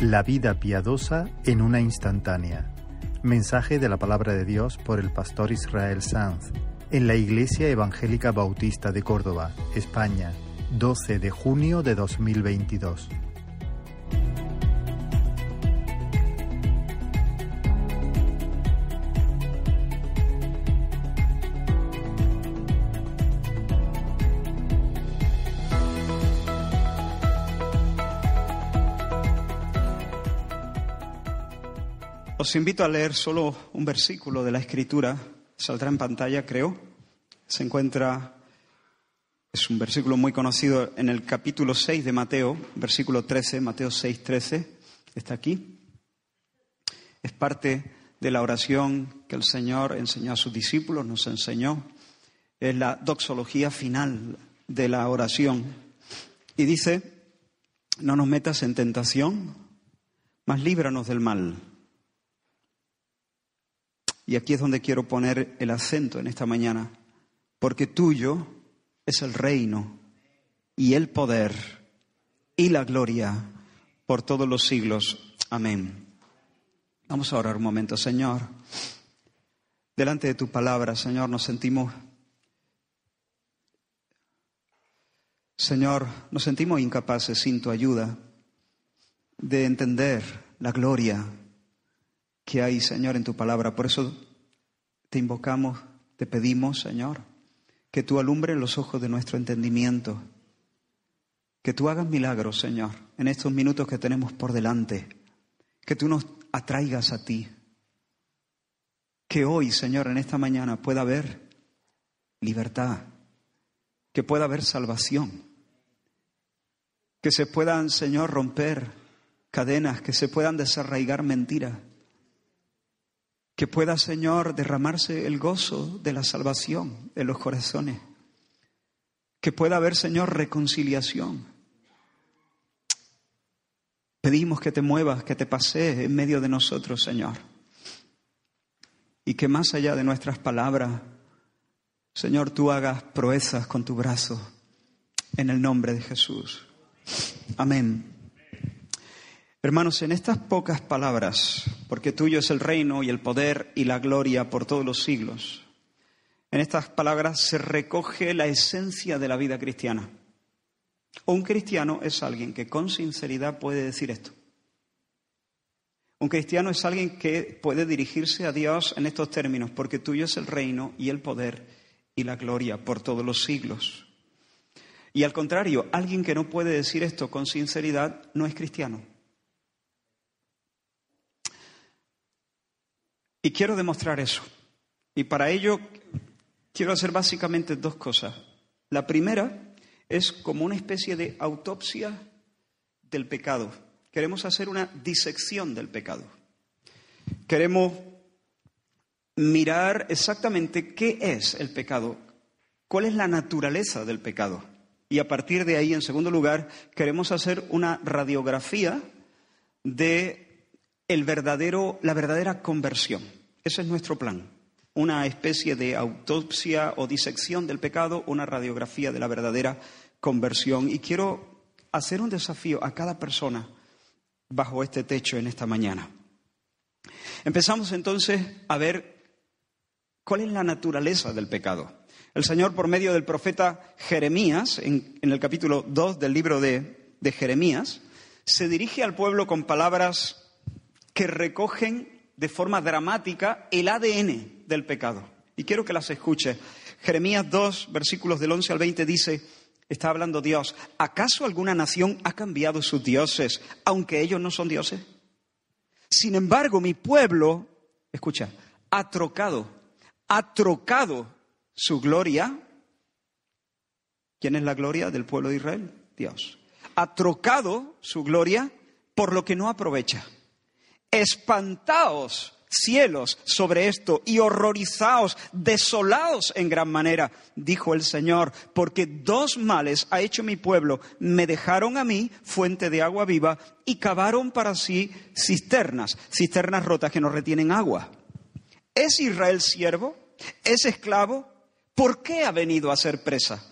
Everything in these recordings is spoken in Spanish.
La vida piadosa en una instantánea. Mensaje de la palabra de Dios por el pastor Israel Sanz en la Iglesia Evangélica Bautista de Córdoba, España, 12 de junio de 2022. Os invito a leer solo un versículo de la Escritura, saldrá en pantalla, creo. Se encuentra, es un versículo muy conocido en el capítulo 6 de Mateo, versículo 13, Mateo 6, 13, está aquí. Es parte de la oración que el Señor enseñó a sus discípulos, nos enseñó. Es la doxología final de la oración. Y dice, no nos metas en tentación, mas líbranos del mal. Y aquí es donde quiero poner el acento en esta mañana, porque tuyo es el reino y el poder y la gloria por todos los siglos. Amén. Vamos a orar un momento, Señor. Delante de tu palabra, Señor, nos sentimos, Señor, nos sentimos incapaces sin tu ayuda de entender la gloria que hay, Señor, en tu palabra. Por eso te invocamos, te pedimos, Señor, que tú alumbres los ojos de nuestro entendimiento, que tú hagas milagros, Señor, en estos minutos que tenemos por delante, que tú nos atraigas a ti, que hoy, Señor, en esta mañana pueda haber libertad, que pueda haber salvación, que se puedan, Señor, romper cadenas, que se puedan desarraigar mentiras que pueda, Señor, derramarse el gozo de la salvación en los corazones. Que pueda haber, Señor, reconciliación. Pedimos que te muevas, que te pasees en medio de nosotros, Señor. Y que más allá de nuestras palabras, Señor, tú hagas proezas con tu brazo en el nombre de Jesús. Amén. Hermanos, en estas pocas palabras, porque tuyo es el reino y el poder y la gloria por todos los siglos, en estas palabras se recoge la esencia de la vida cristiana. Un cristiano es alguien que con sinceridad puede decir esto. Un cristiano es alguien que puede dirigirse a Dios en estos términos, porque tuyo es el reino y el poder y la gloria por todos los siglos. Y al contrario, alguien que no puede decir esto con sinceridad no es cristiano. Y quiero demostrar eso. Y para ello quiero hacer básicamente dos cosas. La primera es como una especie de autopsia del pecado. Queremos hacer una disección del pecado. Queremos mirar exactamente qué es el pecado, cuál es la naturaleza del pecado. Y a partir de ahí, en segundo lugar, queremos hacer una radiografía de el verdadero, la verdadera conversión. Ese es nuestro plan. Una especie de autopsia o disección del pecado, una radiografía de la verdadera conversión. Y quiero hacer un desafío a cada persona bajo este techo en esta mañana. Empezamos entonces a ver cuál es la naturaleza del pecado. El Señor, por medio del profeta Jeremías, en, el capítulo 2 del libro de, de Jeremías, se dirige al pueblo con palabras que recogen de forma dramática el ADN del pecado. Y quiero que las escuche. Jeremías 2, versículos del 11 al 20 dice, está hablando Dios, ¿acaso alguna nación ha cambiado sus dioses, aunque ellos no son dioses? Sin embargo, mi pueblo, escucha, ha trocado, ha trocado su gloria. ¿Quién es la gloria del pueblo de Israel? Dios. Ha trocado su gloria por lo que no aprovecha. Espantaos, cielos, sobre esto y horrorizaos, desolaos en gran manera, dijo el Señor, porque dos males ha hecho mi pueblo. Me dejaron a mí fuente de agua viva y cavaron para sí cisternas, cisternas rotas que no retienen agua. ¿Es Israel siervo? ¿Es esclavo? ¿Por qué ha venido a ser presa?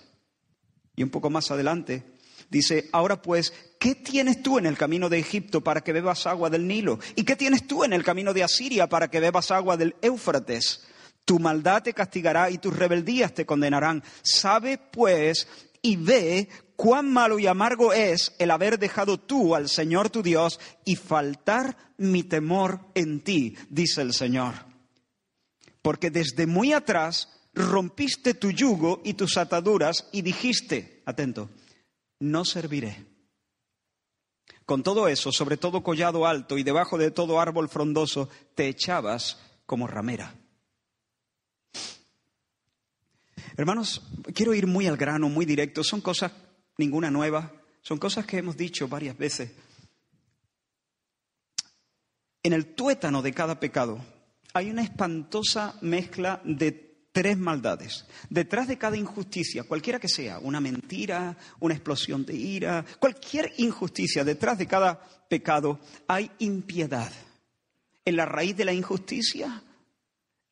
Y un poco más adelante dice, ahora pues, ¿qué tienes tú en el camino de Egipto para que bebas agua del Nilo? ¿Y qué tienes tú en el camino de Asiria para que bebas agua del Éufrates? Tu maldad te castigará y tus rebeldías te condenarán. Sabe pues y ve cuán malo y amargo es el haber dejado tú al Señor tu Dios y faltar mi temor en ti, dice el Señor. Porque desde muy atrás rompiste tu yugo y tus ataduras y dijiste, atento, no serviré. Con todo eso, sobre todo collado alto y debajo de todo árbol frondoso, te echabas como ramera. Hermanos, quiero ir muy al grano, muy directo. Son cosas, ninguna nueva, son cosas que hemos dicho varias veces. En el tuétano de cada pecado hay una espantosa mezcla de tres maldades. Detrás de cada injusticia, cualquiera que sea, una mentira, una explosión de ira, cualquier injusticia, detrás de cada pecado hay impiedad. En la raíz de la injusticia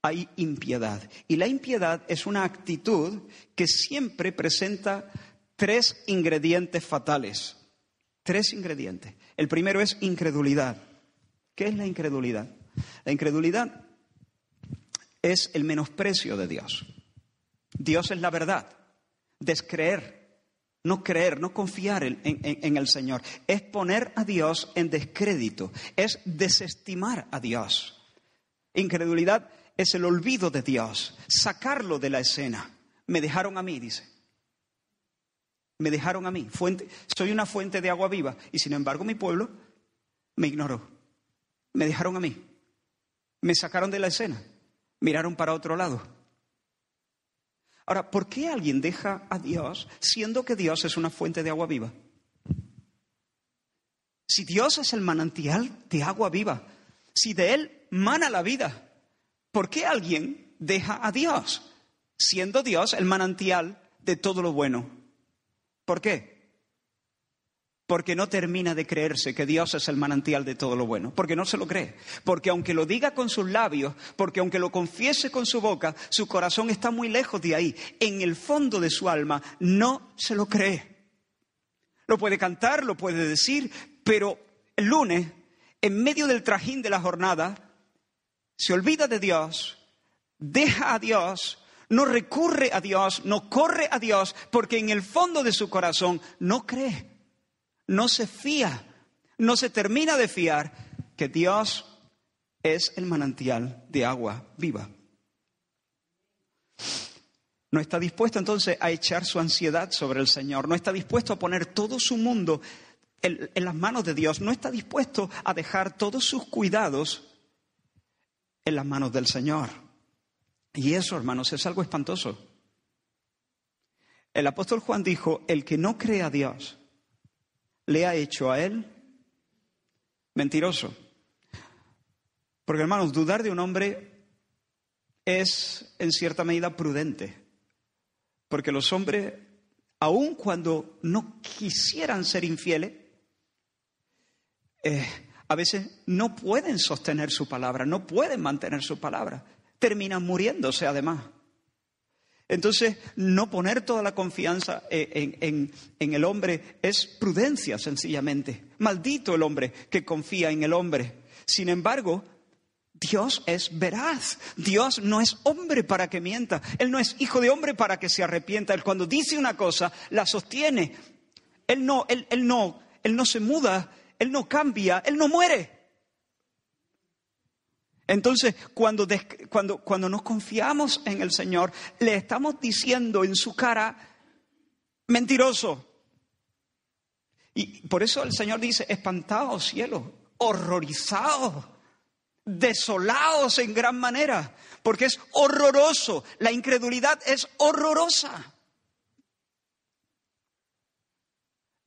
hay impiedad. Y la impiedad es una actitud que siempre presenta tres ingredientes fatales. Tres ingredientes. El primero es incredulidad. ¿Qué es la incredulidad? La incredulidad es el menosprecio de Dios. Dios es la verdad. Descreer, no creer, no confiar en, el Señor. Es poner a Dios en descrédito. Es desestimar a Dios. Incredulidad es el olvido de Dios. Sacarlo de la escena. Me dejaron a mí, dice. Me dejaron a mí. Fuente, soy una fuente de agua viva. Y sin embargo mi pueblo me ignoró. Me dejaron a mí. Me sacaron de la escena miraron para otro lado. Ahora, ¿por qué alguien deja a Dios siendo que Dios es una fuente de agua viva? Si Dios es el manantial de agua viva, si de Él mana la vida, ¿por qué alguien deja a Dios siendo Dios el manantial de todo lo bueno? ¿Por qué? Porque no termina de creerse que Dios es el manantial de todo lo bueno, porque no se lo cree, porque aunque lo diga con sus labios, porque aunque lo confiese con su boca, su corazón está muy lejos de ahí, en el fondo de su alma no se lo cree. Lo puede cantar, lo puede decir, pero el lunes, en medio del trajín de la jornada, se olvida de Dios, deja a Dios, no recurre a Dios, no corre a Dios, porque en el fondo de su corazón no cree no se fía, no se termina de fiar que Dios es el manantial de agua viva. No está dispuesto entonces a echar su ansiedad sobre el Señor, no está dispuesto a poner todo su mundo en, las manos de Dios, no está dispuesto a dejar todos sus cuidados en las manos del Señor. Y eso, hermanos, es algo espantoso. El apóstol Juan dijo, el que no cree a Dios le ha hecho a él mentiroso. Porque hermanos, dudar de un hombre es en cierta medida prudente. Porque los hombres, aun cuando no quisieran ser infieles, eh, a veces no pueden sostener su palabra, no pueden mantener su palabra. Terminan muriéndose además. Entonces, no poner toda la confianza eh, en, el hombre es prudencia, sencillamente. Maldito el hombre que confía en el hombre. Sin embargo, Dios es veraz. Dios no es hombre para que mienta. Él no es hijo de hombre para que se arrepienta. Él cuando dice una cosa, la sostiene. Él no, él, él no, él no se muda, él no cambia, él no muere. Entonces, cuando, cuando, cuando nos confiamos en el Señor, le estamos diciendo en su cara, mentiroso. Y por eso el Señor dice, espantados cielos, horrorizados, desolados en gran manera, porque es horroroso, la incredulidad es horrorosa.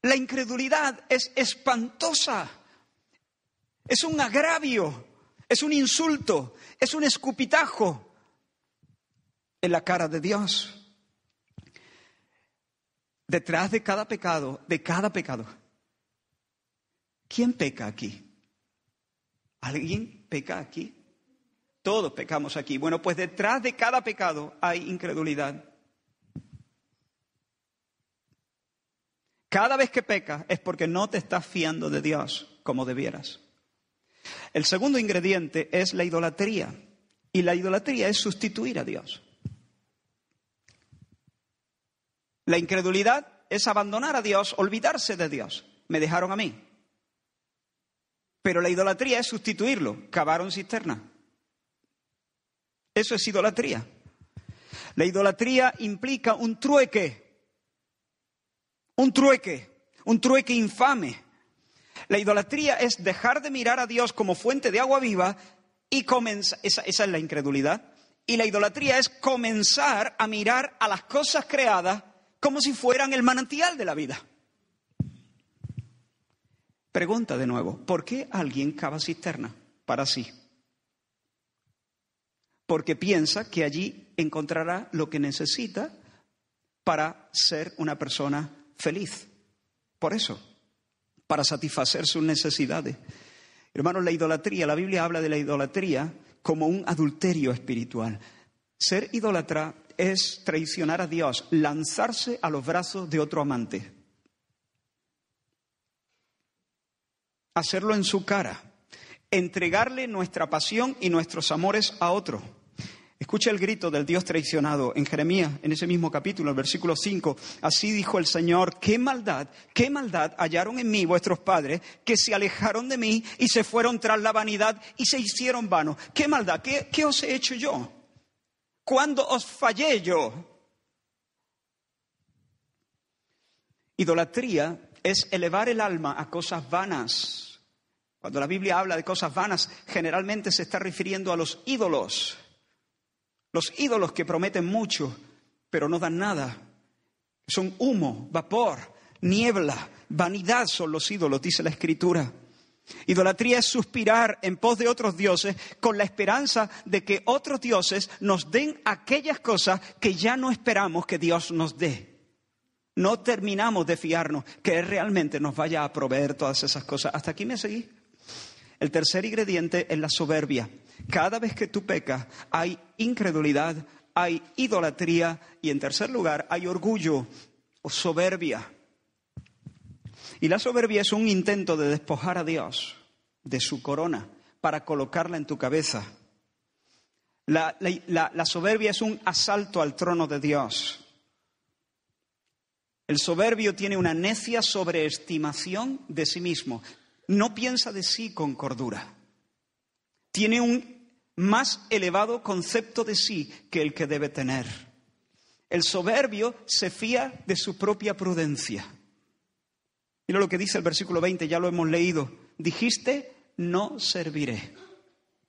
La incredulidad es espantosa, es un agravio es un insulto, es un escupitajo en la cara de Dios. Detrás de cada pecado, de cada pecado, ¿quién peca aquí? ¿Alguien peca aquí? Todos pecamos aquí. Bueno, pues detrás de cada pecado hay incredulidad. Cada vez que pecas es porque no te estás fiando de Dios como debieras. El segundo ingrediente es la idolatría. Y la idolatría es sustituir a Dios. La incredulidad es abandonar a Dios, olvidarse de Dios. Me dejaron a mí. Pero la idolatría es sustituirlo. Cavaron cisterna. Eso es idolatría. La idolatría implica un trueque. Un trueque. Un trueque infame. La idolatría es dejar de mirar a Dios como fuente de agua viva y comenzar. Esa, esa es la incredulidad. Y la idolatría es comenzar a mirar a las cosas creadas como si fueran el manantial de la vida. Pregunta de nuevo, ¿por qué alguien cava cisterna para sí? Porque piensa que allí encontrará lo que necesita para ser una persona feliz. Por eso, para satisfacer sus necesidades. Hermanos, la idolatría, la Biblia habla de la idolatría como un adulterio espiritual. Ser idólatra es traicionar a Dios, lanzarse a los brazos de otro amante. hacerlo en su cara, entregarle nuestra pasión y nuestros amores a otro. Escucha el grito del Dios traicionado en Jeremías, en ese mismo capítulo, el versículo 5. Así dijo el Señor, qué maldad, qué maldad hallaron en mí vuestros padres, que se alejaron de mí y se fueron tras la vanidad y se hicieron vanos. Qué maldad, qué, qué os he hecho yo? ¿Cuándo os fallé yo? Idolatría es elevar el alma a cosas vanas cuando la Biblia habla de cosas vanas, generalmente se está refiriendo a los ídolos. Los ídolos que prometen mucho, pero no dan nada. Son humo, vapor, niebla, vanidad son los ídolos, dice la Escritura. Idolatría es suspirar en pos de otros dioses con la esperanza de que otros dioses nos den aquellas cosas que ya no esperamos que Dios nos dé. No terminamos de fiarnos que Él realmente nos vaya a proveer todas esas cosas. ¿Hasta aquí me seguí? El tercer ingrediente es la soberbia. Cada vez que tú pecas hay incredulidad, hay idolatría y en tercer lugar hay orgullo o soberbia. Y la soberbia es un intento de despojar a Dios de su corona para colocarla en tu cabeza. La, la, soberbia es un asalto al trono de Dios. El soberbio tiene una necia sobreestimación de sí mismo no piensa de sí con cordura. Tiene un más elevado concepto de sí que el que debe tener. El soberbio se fía de su propia prudencia. Mira lo que dice el versículo 20, ya lo hemos leído. Dijiste, no serviré.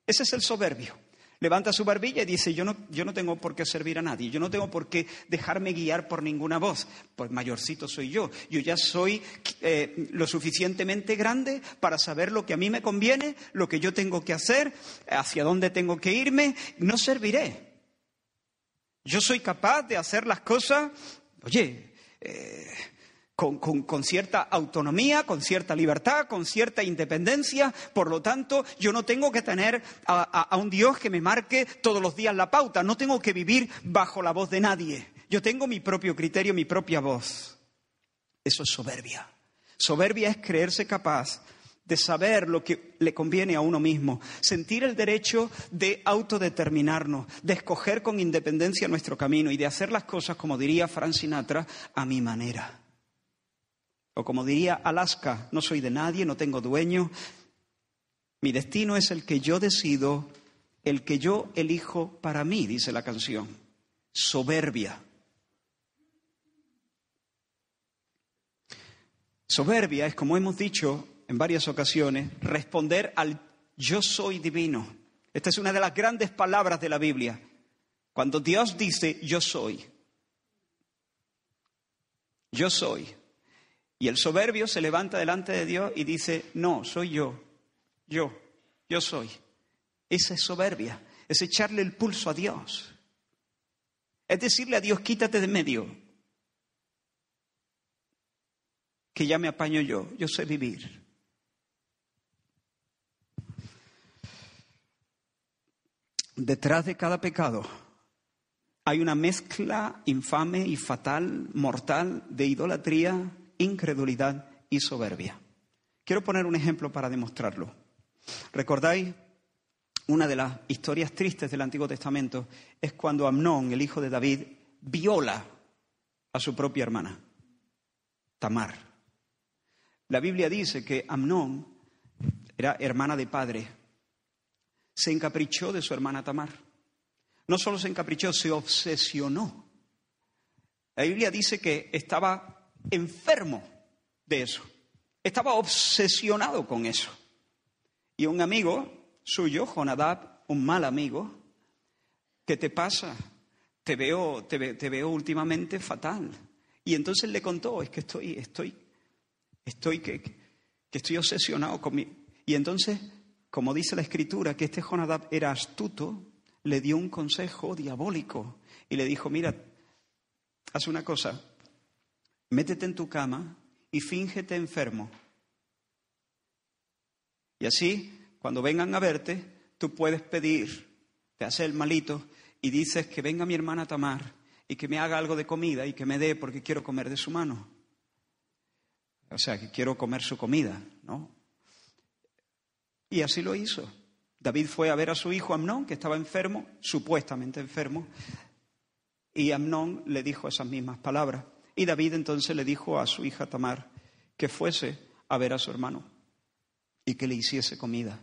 Ese es el soberbio levanta su barbilla y dice, yo no, yo no tengo por qué servir a nadie, yo no tengo por qué dejarme guiar por ninguna voz, pues mayorcito soy yo, yo ya soy eh, lo suficientemente grande para saber lo que a mí me conviene, lo que yo tengo que hacer, hacia dónde tengo que irme, no serviré. Yo soy capaz de hacer las cosas, oye, eh, con, cierta autonomía, con cierta libertad, con cierta independencia. Por lo tanto, yo no tengo que tener a, un Dios que me marque todos los días la pauta. No tengo que vivir bajo la voz de nadie. Yo tengo mi propio criterio, mi propia voz. Eso es soberbia. Soberbia es creerse capaz de saber lo que le conviene a uno mismo, sentir el derecho de autodeterminarnos, de escoger con independencia nuestro camino y de hacer las cosas, como diría Frank Sinatra, a mi manera. O como diría Alaska, no soy de nadie, no tengo dueño. Mi destino es el que yo decido, el que yo elijo para mí, dice la canción. Soberbia. Soberbia es, como hemos dicho en varias ocasiones, responder al yo soy divino. Esta es una de las grandes palabras de la Biblia. Cuando Dios dice yo soy. Yo soy. Y el soberbio se levanta delante de Dios y dice, no, soy yo, yo, yo soy. Esa es soberbia, es echarle el pulso a Dios. Es decirle a Dios, quítate de medio, que ya me apaño yo, yo sé vivir. Detrás de cada pecado hay una mezcla infame y fatal, mortal, de idolatría, incredulidad y soberbia. Quiero poner un ejemplo para demostrarlo. ¿Recordáis? Una de las historias tristes del Antiguo Testamento es cuando Amnón, el hijo de David, viola a su propia hermana, Tamar. La Biblia dice que Amnón era hermana de padre, se encaprichó de su hermana Tamar. No solo se encaprichó, se obsesionó. La Biblia dice que estaba enfermo de eso, estaba obsesionado con eso. Y un amigo suyo, Jonadab, un mal amigo, ¿qué te pasa? Te veo, te, veo últimamente fatal. Y entonces le contó, es que estoy, estoy, estoy, que, que estoy obsesionado con mi... Y entonces, como dice la escritura, que este Jonadab era astuto, le dio un consejo diabólico y le dijo, mira, haz una cosa, métete en tu cama y fíngete enfermo y así, cuando vengan a verte, tú puedes pedir, te hace el malito y dices que venga mi hermana Tamar y que me haga algo de comida y que me dé porque quiero comer de su mano. O sea, que quiero comer su comida, ¿no? Y así lo hizo. David fue a ver a su hijo Amnón, que estaba enfermo, supuestamente enfermo, y Amnón le dijo esas mismas palabras. Y David entonces le dijo a su hija Tamar que fuese a ver a su hermano y que le hiciese comida.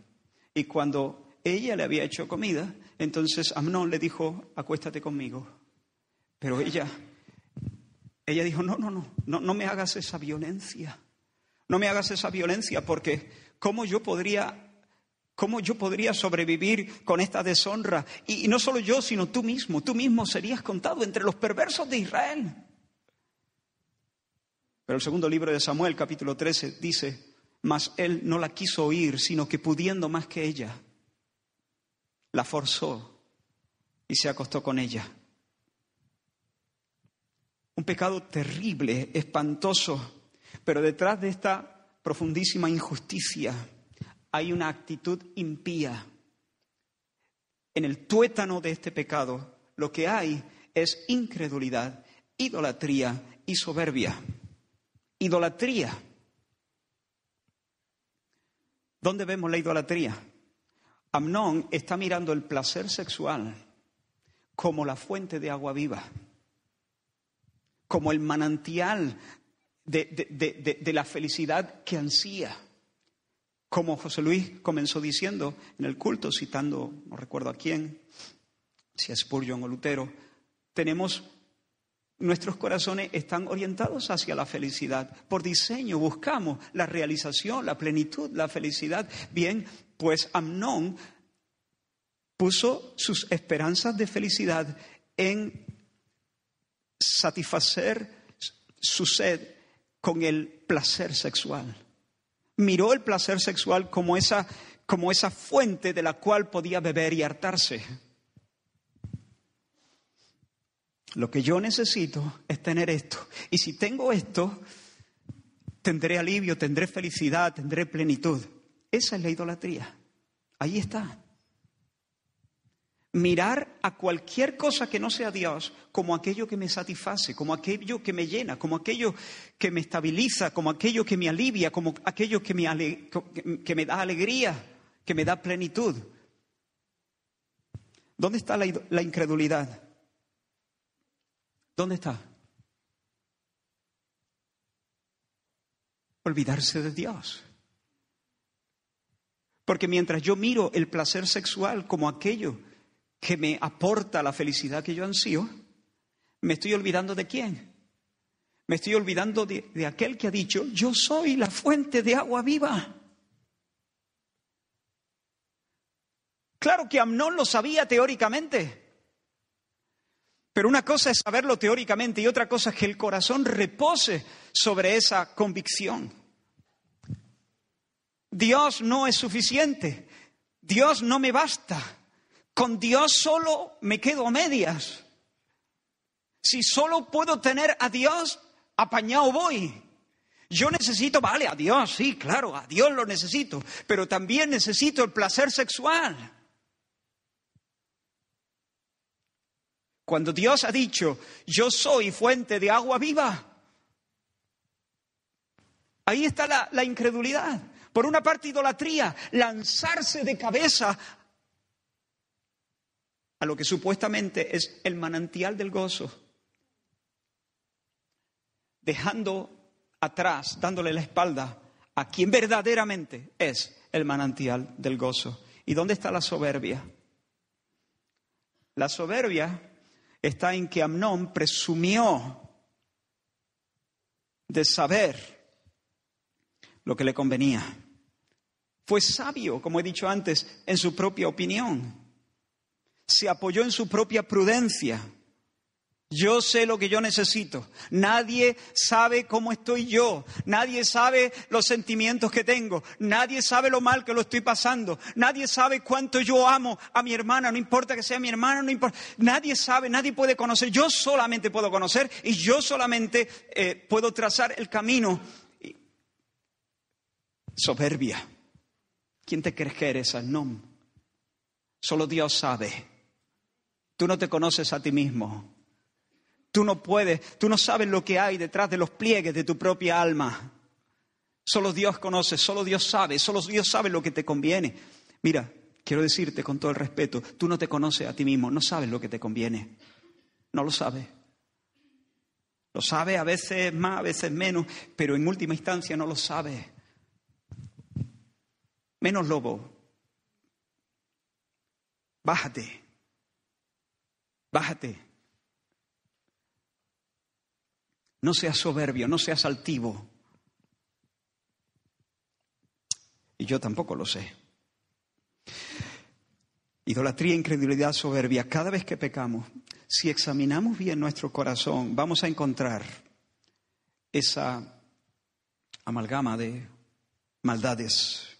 Y cuando ella le había hecho comida, entonces Amnón le dijo, acuéstate conmigo. Pero ella, ella dijo, no, no, no, no, no me hagas esa violencia. No me hagas esa violencia porque ¿cómo yo podría ¿Cómo yo podría sobrevivir con esta deshonra? Y, no solo yo, sino tú mismo. Tú mismo serías contado entre los perversos de Israel. Pero el segundo libro de Samuel, capítulo 13, dice, mas él no la quiso oír, sino que pudiendo más que ella, la forzó y se acostó con ella. Un pecado terrible, espantoso, pero detrás de esta profundísima injusticia hay una actitud impía. En el tuétano de este pecado lo que hay es incredulidad, idolatría y soberbia. Idolatría ¿Dónde vemos la idolatría? Amnón está mirando el placer sexual como la fuente de agua viva, como el manantial de, la felicidad que ansía. Como José Luis comenzó diciendo en el culto, citando, no recuerdo a quién, si es Spurgeon o Lutero, tenemos Nuestros corazones están orientados hacia la felicidad. Por diseño buscamos la realización, la plenitud, la felicidad. Bien, pues Amnón puso sus esperanzas de felicidad en satisfacer su sed con el placer sexual. Miró el placer sexual como esa, como esa fuente de la cual podía beber y hartarse. Lo que yo necesito es tener esto. Y si tengo esto, tendré alivio, tendré felicidad, tendré plenitud. Esa es la idolatría. Ahí está. Mirar a cualquier cosa que no sea Dios como aquello que me satisface, como aquello que me llena, como aquello que me estabiliza, como aquello que me alivia, como aquello que me, que me da alegría, que me da plenitud. ¿Dónde está la, la incredulidad? ¿Dónde está? Olvidarse de Dios. Porque mientras yo miro el placer sexual como aquello que me aporta la felicidad que yo ansío, me estoy olvidando de quién. Me estoy olvidando de, de aquel que ha dicho, yo soy la fuente de agua viva. Claro que Amnón lo sabía teóricamente. Pero una cosa es saberlo teóricamente y otra cosa es que el corazón repose sobre esa convicción. Dios no es suficiente. Dios no me basta. Con Dios solo me quedo a medias. Si solo puedo tener a Dios, apañado voy. Yo necesito, vale, a Dios, sí, claro, a Dios lo necesito, pero también necesito el placer sexual. Cuando Dios ha dicho, yo soy fuente de agua viva, Ahí está la, incredulidad. Por una parte, idolatría, lanzarse de cabeza a lo que supuestamente es el manantial del gozo, dejando atrás, dándole la espalda a quien verdaderamente es el manantial del gozo. ¿Y dónde está la soberbia? La soberbia está en que Amnón presumió de saber lo que le convenía. Fue sabio, como he dicho antes, en su propia opinión se apoyó en su propia prudencia. Yo sé lo que yo necesito. Nadie sabe cómo estoy yo. Nadie sabe los sentimientos que tengo. Nadie sabe lo mal que lo estoy pasando. Nadie sabe cuánto yo amo a mi hermana. No importa que sea mi hermana, no importa. Nadie sabe, nadie puede conocer. Yo solamente puedo conocer y yo solamente eh, puedo trazar el camino. Soberbia. ¿Quién te crees que eres, No. Solo Dios sabe. Tú no te conoces a ti mismo. Tú no puedes, tú no sabes lo que hay detrás de los pliegues de tu propia alma. Solo Dios conoce, solo Dios sabe, solo Dios sabe lo que te conviene. Mira, quiero decirte con todo el respeto, tú no te conoces a ti mismo, no sabes lo que te conviene. No lo sabes. Lo sabes a veces más, a veces menos, pero en última instancia no lo sabes. Menos lobo. Bájate. Bájate. No seas soberbio, no seas altivo. Y yo tampoco lo sé. Idolatría, incredulidad, soberbia. Cada vez que pecamos, si examinamos bien nuestro corazón, vamos a encontrar esa amalgama de maldades.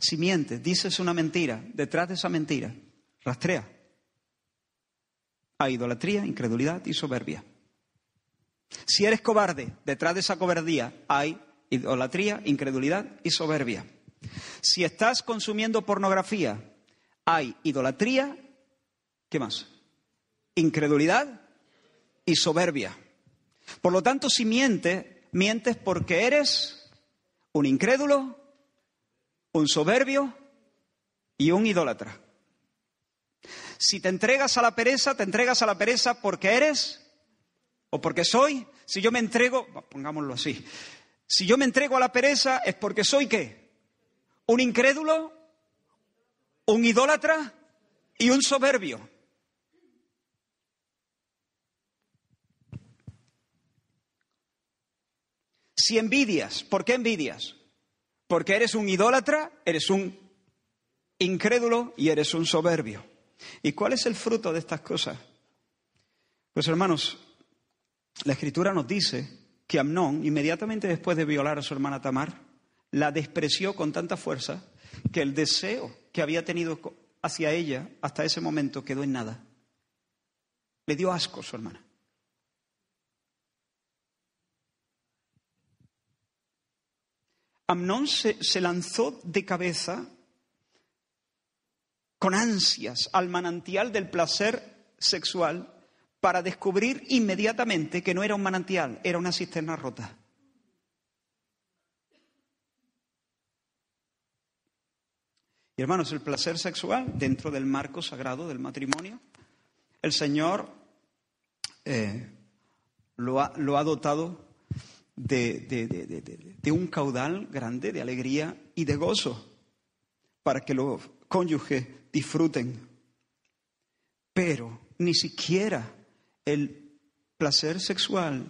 Si mientes, dices una mentira, detrás de esa mentira, rastrea. Hay idolatría, incredulidad y soberbia. Si eres cobarde, detrás de esa cobardía hay idolatría, incredulidad y soberbia. Si estás consumiendo pornografía, hay idolatría, ¿qué más? Incredulidad y soberbia. Por lo tanto, si mientes, mientes porque eres un incrédulo, un soberbio y un idólatra. Si te entregas a la pereza, te entregas a la pereza porque eres o porque soy. Si yo me entrego, pongámoslo así, si yo me entrego a la pereza es porque soy qué? Un incrédulo, un idólatra y un soberbio. Si envidias, ¿por qué envidias? Porque eres un idólatra, eres un incrédulo y eres un soberbio. ¿Y cuál es el fruto de estas cosas? Pues hermanos, la escritura nos dice que Amnón, inmediatamente después de violar a su hermana Tamar, la despreció con tanta fuerza que el deseo que había tenido hacia ella hasta ese momento quedó en nada. Le dio asco a su hermana. Amnón se, se lanzó de cabeza con ansias al manantial del placer sexual para descubrir inmediatamente que no era un manantial, era una cisterna rota. Y hermanos, el placer sexual dentro del marco sagrado del matrimonio, el Señor eh, lo, ha, dotado de, un caudal grande de alegría y de gozo para que los cónyuges disfruten. Pero ni siquiera el placer sexual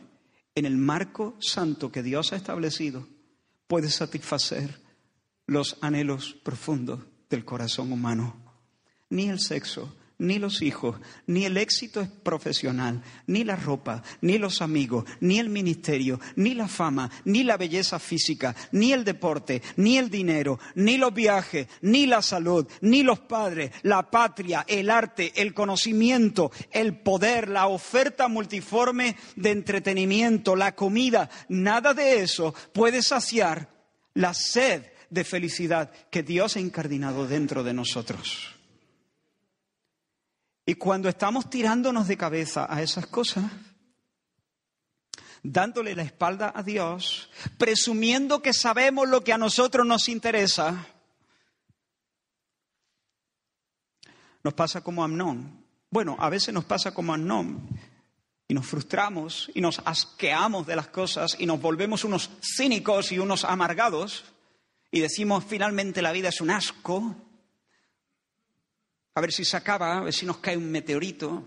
en el marco santo que Dios ha establecido puede satisfacer los anhelos profundos del corazón humano. Ni el sexo, ni los hijos, ni el éxito profesional, ni la ropa, ni los amigos, ni el ministerio, ni la fama, ni la belleza física, ni el deporte, ni el dinero, ni los viajes, ni la salud, ni los padres, la patria, el arte, el conocimiento, el poder, la oferta multiforme de entretenimiento, la comida, nada de eso puede saciar la sed de felicidad que Dios ha incardinado dentro de nosotros. Y cuando estamos tirándonos de cabeza a esas cosas, dándole la espalda a Dios, presumiendo que sabemos lo que a nosotros nos interesa. Nos pasa como Amnón. Bueno, a veces nos pasa como Amnón. Y nos frustramos y nos asqueamos de las cosas y nos volvemos unos cínicos y unos amargados y decimos finalmente la vida es un asco. A ver si se acaba, a ver si nos cae un meteorito.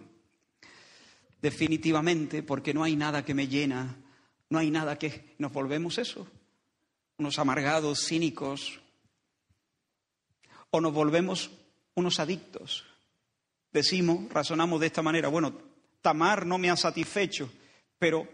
Definitivamente, porque no hay nada que me llena, no hay nada que nos volvemos eso, unos amargados, cínicos, o nos volvemos unos adictos. Decimos, razonamos de esta manera, bueno, Tamar no me ha satisfecho, pero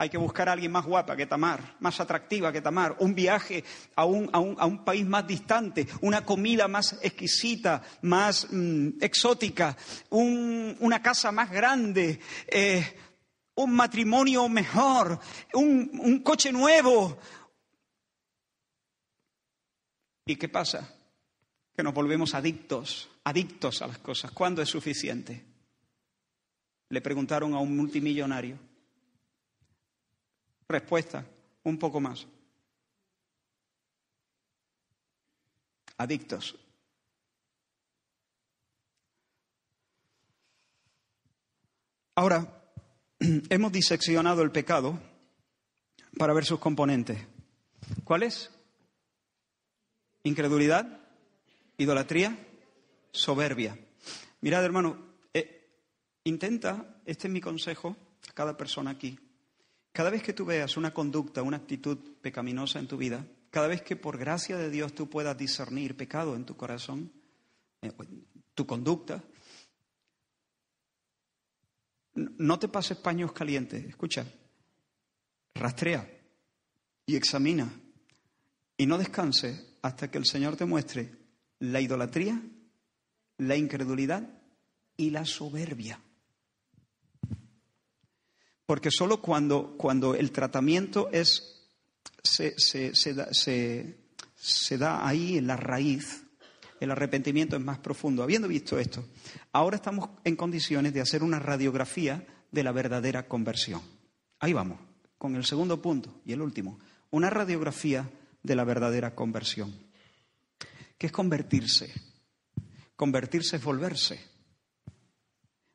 hay que buscar a alguien más guapa que Tamar, más atractiva que Tamar, un viaje a un, a un, país más distante, una comida más exquisita, más mm, exótica, una casa más grande, eh, un matrimonio mejor, un, un coche nuevo. ¿Y qué pasa? Que nos volvemos adictos, adictos a las cosas. ¿Cuándo es suficiente? Le preguntaron a un multimillonario. Respuesta, un poco más. Adictos. Ahora, hemos diseccionado el pecado para ver sus componentes. ¿Cuáles? Incredulidad, idolatría, soberbia. Mirad, hermano, eh, intenta, este es mi consejo a cada persona aquí, cada vez que tú veas una conducta, una actitud pecaminosa en tu vida, cada vez que por gracia de Dios tú puedas discernir pecado en tu corazón, eh, tu conducta, no te pases paños calientes, escucha, rastrea y examina y no descanse hasta que el Señor te muestre la idolatría, la incredulidad y la soberbia. Porque solo cuando, cuando el tratamiento es, se, da, se da ahí en la raíz, el arrepentimiento es más profundo. Habiendo visto esto, ahora estamos en condiciones de hacer una radiografía de la verdadera conversión. Ahí vamos, con el segundo punto y el último. Una radiografía de la verdadera conversión. ¿Qué es convertirse? Convertirse es volverse.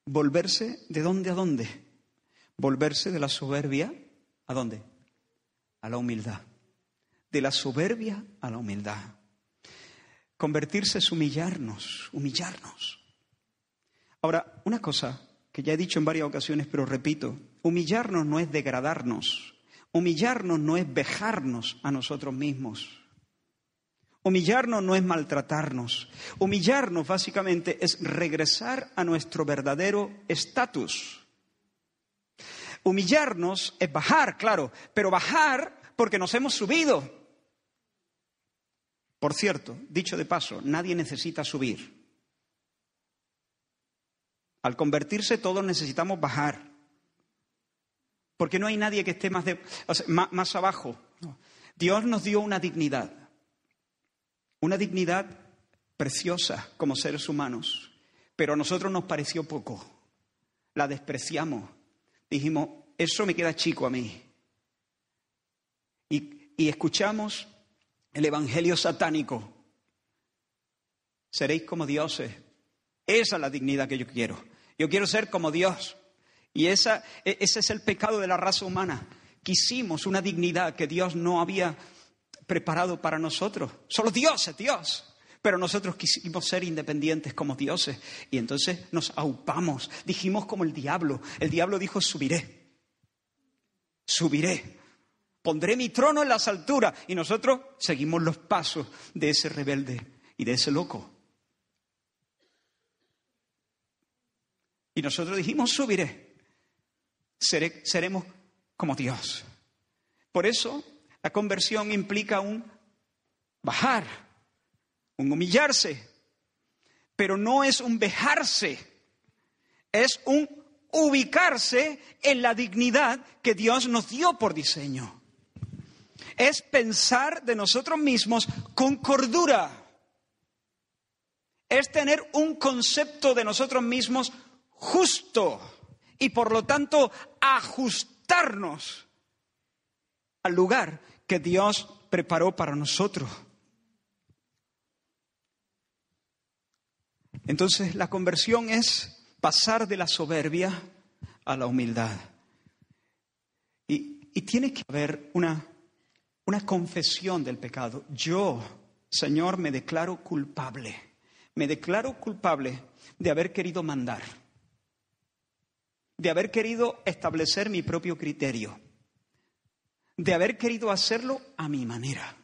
¿Volverse de dónde a dónde? Volverse de la soberbia, ¿a dónde? A la humildad. De la soberbia a la humildad. Convertirse es humillarnos, humillarnos. Ahora, una cosa que ya he dicho en varias ocasiones, pero repito, humillarnos no es degradarnos, humillarnos no es vejarnos a nosotros mismos. Humillarnos no es maltratarnos. Humillarnos básicamente es regresar a nuestro verdadero estatus. Humillarnos es bajar, claro, pero bajar porque nos hemos subido. Por cierto, dicho de paso, nadie necesita subir. Al convertirse todos necesitamos bajar. Porque no hay nadie que esté más, abajo. Dios nos dio una dignidad. Una dignidad preciosa como seres humanos. Pero a nosotros nos pareció poco. La despreciamos dijimos, eso me queda chico a mí. Y, y escuchamos el Evangelio satánico. Seréis como dioses. Esa es la dignidad que yo quiero. Yo quiero ser como Dios. Y esa, e, ese es el pecado de la raza humana. Quisimos una dignidad que Dios no había preparado para nosotros. Solo Dios es Dios. Pero nosotros quisimos ser independientes como dioses y entonces nos aupamos. Dijimos como el diablo. El diablo dijo, subiré. Subiré. Pondré mi trono en las alturas. Y nosotros seguimos los pasos de ese rebelde y de ese loco. Y nosotros dijimos, subiré. seremos como Dios. Por eso la conversión implica un bajar un humillarse, pero no es un vejarse, es un ubicarse en la dignidad que Dios nos dio por diseño. Es pensar de nosotros mismos con cordura. Es tener un concepto de nosotros mismos justo y por lo tanto ajustarnos al lugar que Dios preparó para nosotros. Entonces la conversión es pasar de la soberbia a la humildad. Y, tiene que haber una, una confesión del pecado. Yo, Señor, me declaro culpable. Me declaro culpable de haber querido mandar, de haber querido establecer mi propio criterio, de haber querido hacerlo a mi manera.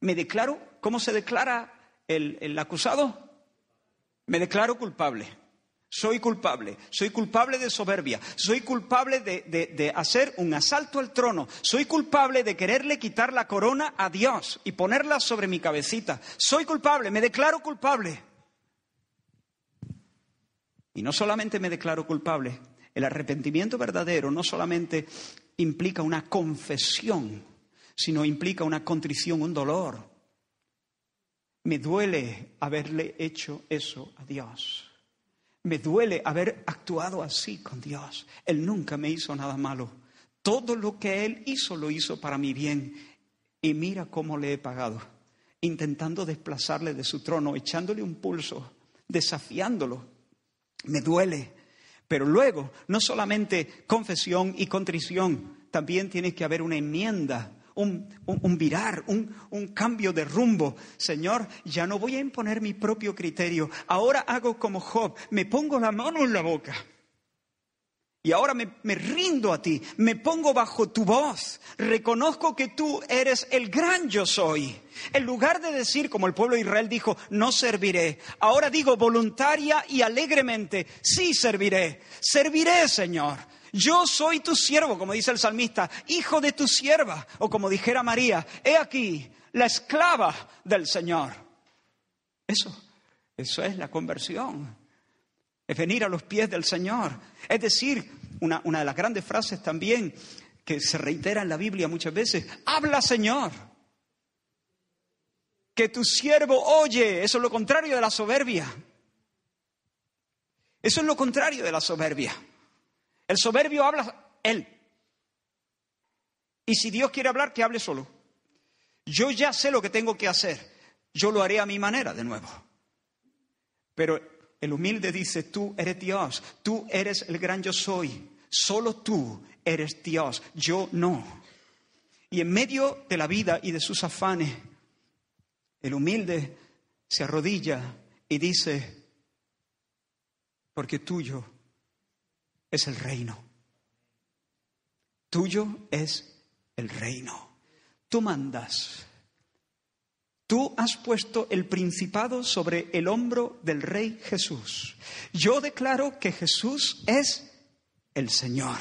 Me declaro, ¿cómo se declara el, el acusado? Me declaro culpable. Soy culpable, soy culpable de soberbia, soy culpable de, hacer un asalto al trono, soy culpable de quererle quitar la corona a Dios y ponerla sobre mi cabecita. Soy culpable, me declaro culpable. Y no solamente me declaro culpable, el arrepentimiento verdadero no solamente implica una confesión, sino implica una contrición, un dolor, me duele haberle hecho eso a Dios. Me duele haber actuado así con Dios. Él nunca me hizo nada malo. Todo lo que Él hizo lo hizo para mi bien. Y mira cómo le he pagado. Intentando desplazarle de su trono, echándole un pulso, desafiándolo. Me duele. Pero luego, no solamente confesión y contrición, también tiene que haber una enmienda un, virar, un, un, cambio de rumbo. Señor, ya no voy a imponer mi propio criterio. Ahora hago como Job, me pongo la mano en la boca. Y ahora me, me, rindo a ti, me pongo bajo tu voz, reconozco que tú eres el gran yo soy. En lugar de decir, como el pueblo de Israel dijo, no serviré, ahora digo voluntaria y alegremente, sí serviré, serviré, Señor. Yo soy tu siervo, como dice el salmista, hijo de tu sierva, o como dijera María, he aquí, la esclava del Señor. Eso, eso es la conversión. Es venir a los pies del Señor. Es decir, una, una de las grandes frases también que se reitera en la Biblia muchas veces, habla Señor. Que tu siervo oye, eso es lo contrario de la soberbia. Eso es lo contrario de la soberbia. El soberbio habla él. Y si Dios quiere hablar, que hable solo. Yo ya sé lo que tengo que hacer. Yo lo haré a mi manera de nuevo. Pero el humilde dice, tú eres Dios, tú eres el gran yo soy. Solo tú eres Dios, yo no. Y en medio de la vida y de sus afanes, el humilde se arrodilla y dice, porque tuyo es el reino. Tuyo es el reino. Tú mandas. Tú has puesto el principado sobre el hombro del Rey Jesús. Yo declaro que Jesús es el Señor.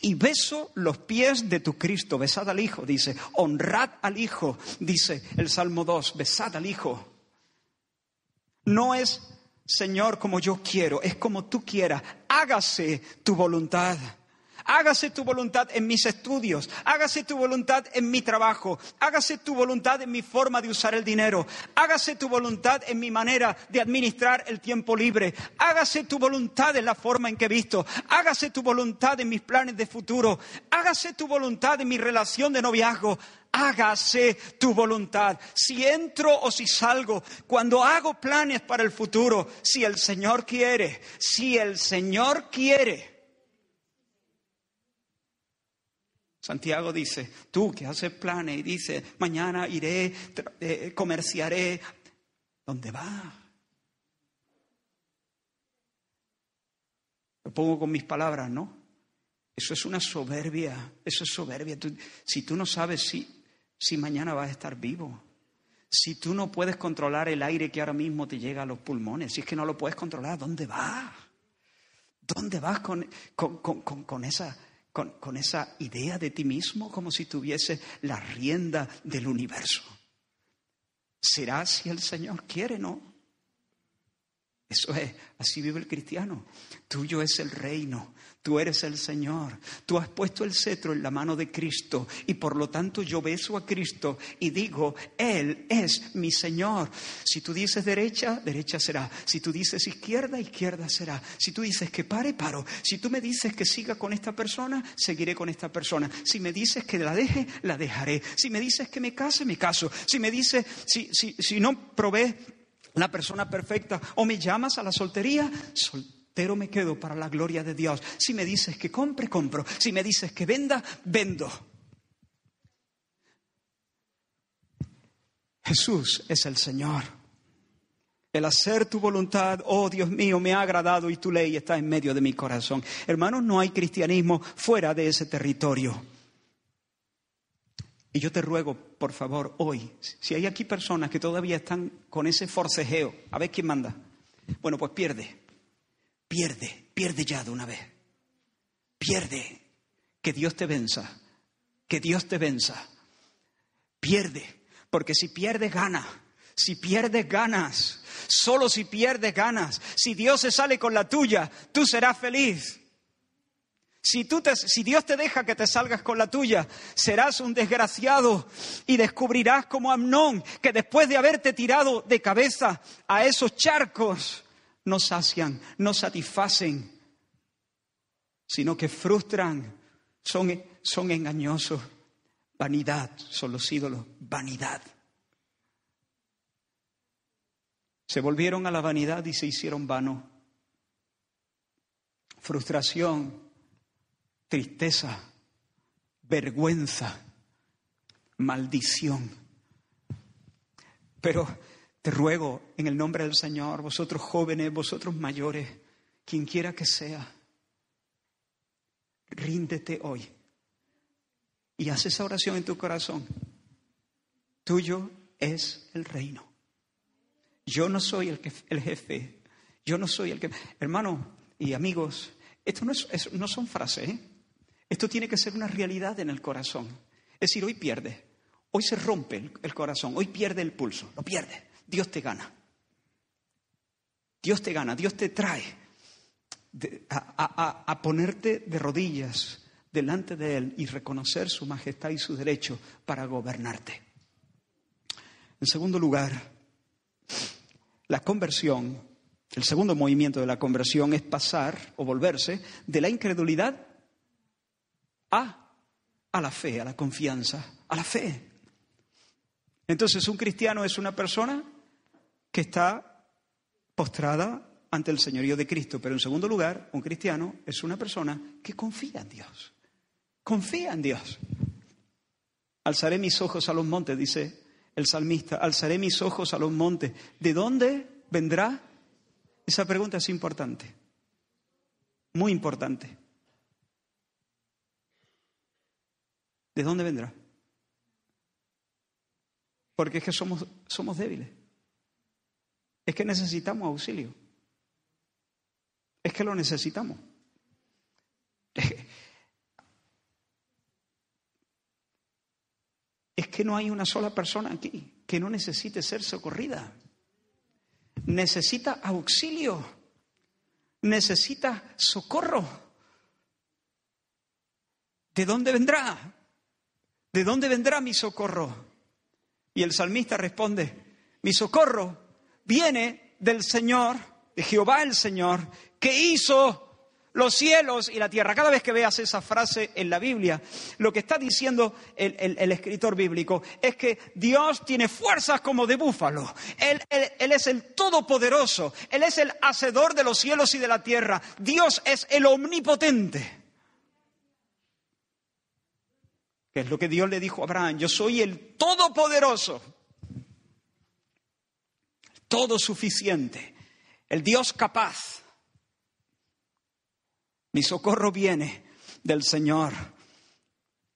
Y beso los pies de tu Cristo. Besad al Hijo, dice. Honrad al Hijo, dice el Salmo 2. Besad al Hijo. No es Señor, como yo quiero, es como tú quieras, hágase tu voluntad. Hágase tu voluntad en mis estudios, hágase tu voluntad en mi trabajo, hágase tu voluntad en mi forma de usar el dinero, hágase tu voluntad en mi manera de administrar el tiempo libre, hágase tu voluntad en la forma en que he visto, hágase tu voluntad en mis planes de futuro, hágase tu voluntad en mi relación de noviazgo, hágase tu voluntad. Si entro o si salgo, cuando hago planes para el futuro, si el Señor quiere, si el Señor quiere. Santiago dice, tú que haces planes y dices, mañana iré, eh, comerciaré, ¿dónde va? Lo pongo con mis palabras, ¿no? Eso es una soberbia, eso es soberbia. si tú no sabes si si mañana vas a estar vivo? Si tú no puedes controlar el aire que ahora mismo te llega a los pulmones, si es que no lo puedes controlar, ¿dónde vas? ¿Dónde vas con, con, esa, con, esa idea de ti mismo como si tuviese la rienda del universo? Será si el Señor quiere, ¿no? Eso es, así vive el cristiano. Tuyo es el reino, tú eres el Señor. Tú has puesto el cetro en la mano de Cristo y por lo tanto yo beso a Cristo y digo, Él es mi Señor. Si tú dices derecha, derecha será. Si tú dices izquierda, izquierda será. Si tú dices que pare, paro. Si tú me dices que siga con esta persona, seguiré con esta persona. Si me dices que la deje, la dejaré. Si me dices que me case, me caso. Si me dices, si, si, si no provee la persona perfecta. O me llamas a la soltería, soltero me quedo para la gloria de Dios. Si me dices que compre, compro. Si me dices que venda, vendo. Jesús es el Señor. El hacer tu voluntad, oh Dios mío, me ha agradado y tu ley está en medio de mi corazón. Hermanos, no hay cristianismo fuera de ese territorio. Y yo te ruego, por favor, hoy, si hay aquí personas que todavía están con ese forcejeo, a ver quién manda. Bueno, pues pierde, pierde, pierde ya de una vez. Pierde, que Dios te venza, que Dios te venza. Pierde, porque si pierdes gana, si pierdes ganas, solo si pierdes ganas, si Dios se sale con la tuya, tú serás feliz. Si, tú si, Dios te deja que te salgas con la tuya, serás un desgraciado y descubrirás como Amnón que después de haberte tirado de cabeza a esos charcos, no sacian, no satisfacen, sino que frustran, son, son engañosos. Vanidad son los ídolos, vanidad. Se volvieron a la vanidad y se hicieron vanos. Frustración, tristeza, vergüenza, maldición. Pero te ruego en el nombre del Señor, vosotros jóvenes, vosotros mayores, quien quiera que sea, ríndete hoy y haz esa oración en tu corazón. Tuyo es el reino. Yo no soy el, el jefe, yo no soy el que... Hermano y amigos, esto no, es, no son frases, ¿eh? Esto tiene que ser una realidad en el corazón. Es decir, hoy pierde, hoy se rompe el, corazón, hoy pierde el pulso, lo pierde. Dios te gana. Dios te gana, Dios te trae a, a, ponerte de rodillas delante de Él y reconocer su majestad y su derecho para gobernarte. En segundo lugar, la conversión, el segundo movimiento de la conversión es pasar o volverse de la incredulidad a, a la fe, a la confianza, a la fe. Entonces un cristiano es una persona que está postrada ante el señorío de Cristo, pero en segundo lugar, un cristiano es una persona que confía en Dios. Confía en Dios. Alzaré mis ojos a los montes, dice el salmista, alzaré mis ojos a los montes. ¿De dónde vendrá? Esa pregunta es importante, muy importante. ¿De dónde vendrá? Porque es que somos, somos débiles. Es que necesitamos auxilio. Es que lo necesitamos. Es que no hay una sola persona aquí que no necesite ser socorrida. Necesita auxilio. Necesita socorro. ¿De dónde vendrá? ¿de dónde vendrá mi socorro? Y el salmista responde, mi socorro viene del Señor, de Jehová el Señor, que hizo los cielos y la tierra. Cada vez que veas esa frase en la Biblia, lo que está diciendo el, escritor bíblico es que Dios tiene fuerzas como de búfalo. Él, él, es el todopoderoso. Él es el hacedor de los cielos y de la tierra. Dios es el omnipotente. que es lo que Dios le dijo a Abraham, yo soy el todopoderoso, todo suficiente, el Dios capaz. Mi socorro viene del Señor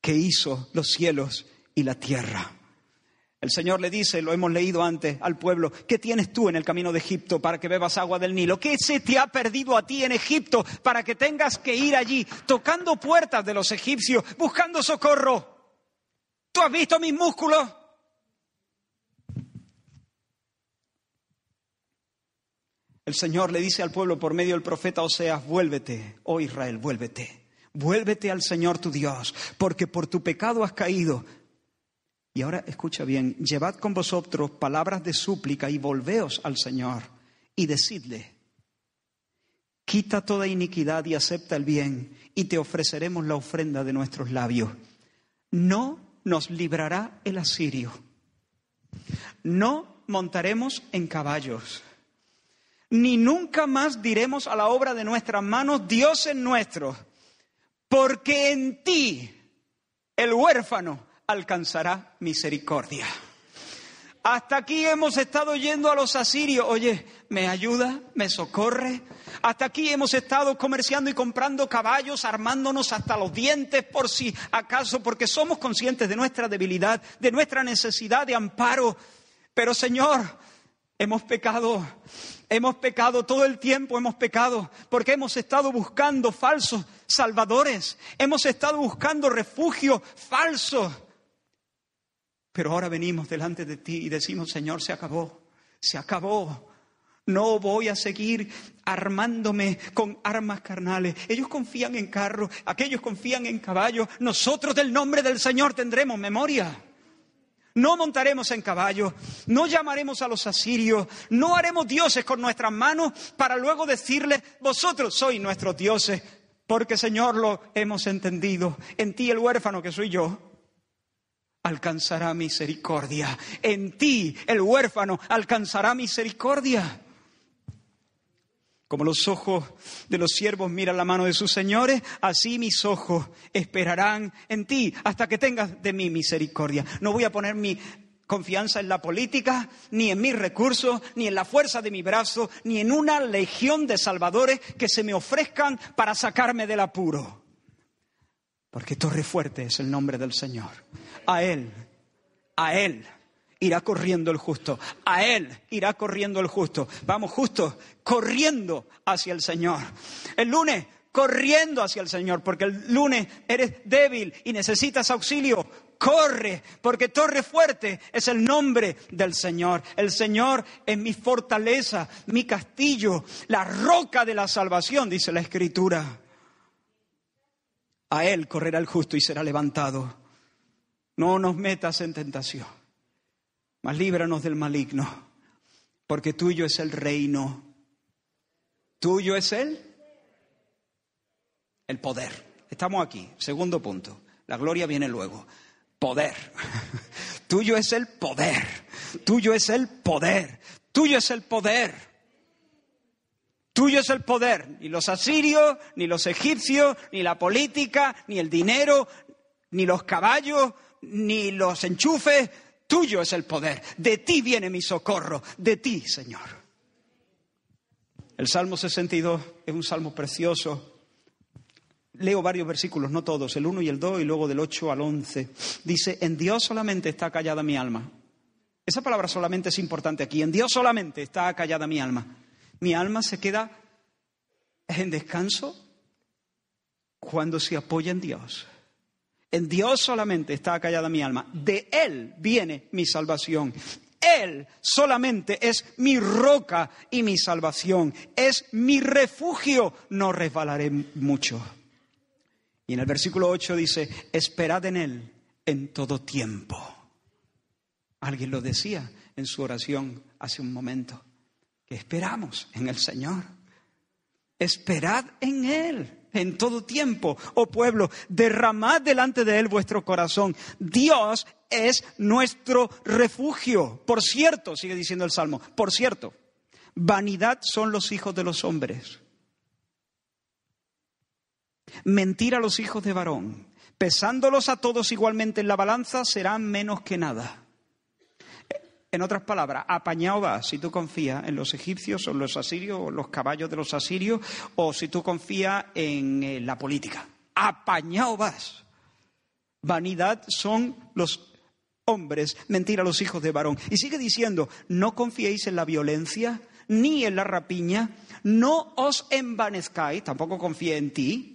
que hizo los cielos y la tierra. El Señor le dice, lo hemos leído antes al pueblo, ¿qué tienes tú en el camino de Egipto para que bebas agua del Nilo? ¿Qué se te ha perdido a ti en Egipto para que tengas que ir allí tocando puertas de los egipcios, buscando socorro? ¿Tú has visto mis músculos? El Señor le dice al pueblo por medio del profeta Oseas, vuélvete, oh Israel, vuélvete, vuélvete al Señor tu Dios, porque por tu pecado has caído. Y ahora escucha bien, llevad con vosotros palabras de súplica y volveos al Señor y decidle, quita toda iniquidad y acepta el bien y te ofreceremos la ofrenda de nuestros labios. No nos librará el asirio, no montaremos en caballos ni nunca más diremos a la obra de nuestras manos, Dios es nuestro, porque en ti el huérfano alcanzará misericordia. Hasta aquí hemos estado yendo a los asirios. Oye, ¿me ayuda? ¿Me socorre? Hasta aquí hemos estado comerciando y comprando caballos, armándonos hasta los dientes por si acaso, porque somos conscientes de nuestra debilidad, de nuestra necesidad de amparo. Pero Señor, hemos pecado Hemos pecado todo el tiempo, hemos pecado porque hemos estado buscando falsos salvadores, hemos estado buscando refugio falso. Pero ahora venimos delante de ti y decimos, Señor, se acabó, se acabó. No voy a seguir armándome con armas carnales. Ellos confían en carros, aquellos confían en caballos. Nosotros del nombre del Señor tendremos memoria. No montaremos en caballos, no llamaremos a los asirios, no haremos dioses con nuestras manos para luego decirles, vosotros sois nuestros dioses, porque Señor lo hemos entendido. En ti el huérfano que soy yo alcanzará misericordia. En ti el huérfano alcanzará misericordia. Como los ojos de los siervos miran la mano de sus señores, así mis ojos esperarán en ti hasta que tengas de mí misericordia. No voy a poner mi confianza en la política, ni en mis recursos, ni en la fuerza de mi brazo, ni en una legión de salvadores que se me ofrezcan para sacarme del apuro. Porque Torre Fuerte es el nombre del Señor. A Él, a Él irá corriendo el justo. A Él irá corriendo el justo. Vamos, justo, corriendo hacia el Señor. El lunes, corriendo hacia el Señor, porque el lunes eres débil y necesitas auxilio. Corre, porque torre fuerte es el nombre del Señor. El Señor es mi fortaleza, mi castillo, la roca de la salvación, dice la Escritura. A Él correrá el justo y será levantado. No nos metas en tentación mas líbranos del maligno, porque tuyo es el reino. Tuyo es el el poder. Estamos aquí, segundo punto. La gloria viene luego. Poder. Tuyo es el poder. Tuyo es el poder. Tuyo es el poder. Tuyo es el poder. Ni los asirios, ni los egipcios, ni la política, ni el dinero, ni los caballos, ni los enchufes, Tuyo es el poder, de ti viene mi socorro, de ti, Señor. El Salmo 62 es un salmo precioso. Leo varios versículos, no todos, el 1 y el 2 y luego del 8 al 11. Dice, en Dios solamente está callada mi alma. Esa palabra solamente es importante aquí. En Dios solamente está callada mi alma. Mi alma se queda en descanso cuando se apoya en Dios. En Dios solamente está callada mi alma. De Él viene mi salvación. Él solamente es mi roca y mi salvación. Es mi refugio. No resbalaré mucho. Y en el versículo 8 dice, esperad en Él en todo tiempo. Alguien lo decía en su oración hace un momento, que esperamos en el Señor. Esperad en Él en todo tiempo, oh pueblo, derramad delante de Él vuestro corazón. Dios es nuestro refugio. Por cierto, sigue diciendo el Salmo, por cierto, vanidad son los hijos de los hombres. Mentira los hijos de varón. Pesándolos a todos igualmente en la balanza, serán menos que nada. En otras palabras, apañado vas si tú confías en los egipcios o en los asirios o los caballos de los asirios o si tú confías en eh, la política. Apañado vas. Vanidad son los hombres, mentira los hijos de varón. Y sigue diciendo, no confiéis en la violencia ni en la rapiña, no os envanezcáis, tampoco confíe en ti,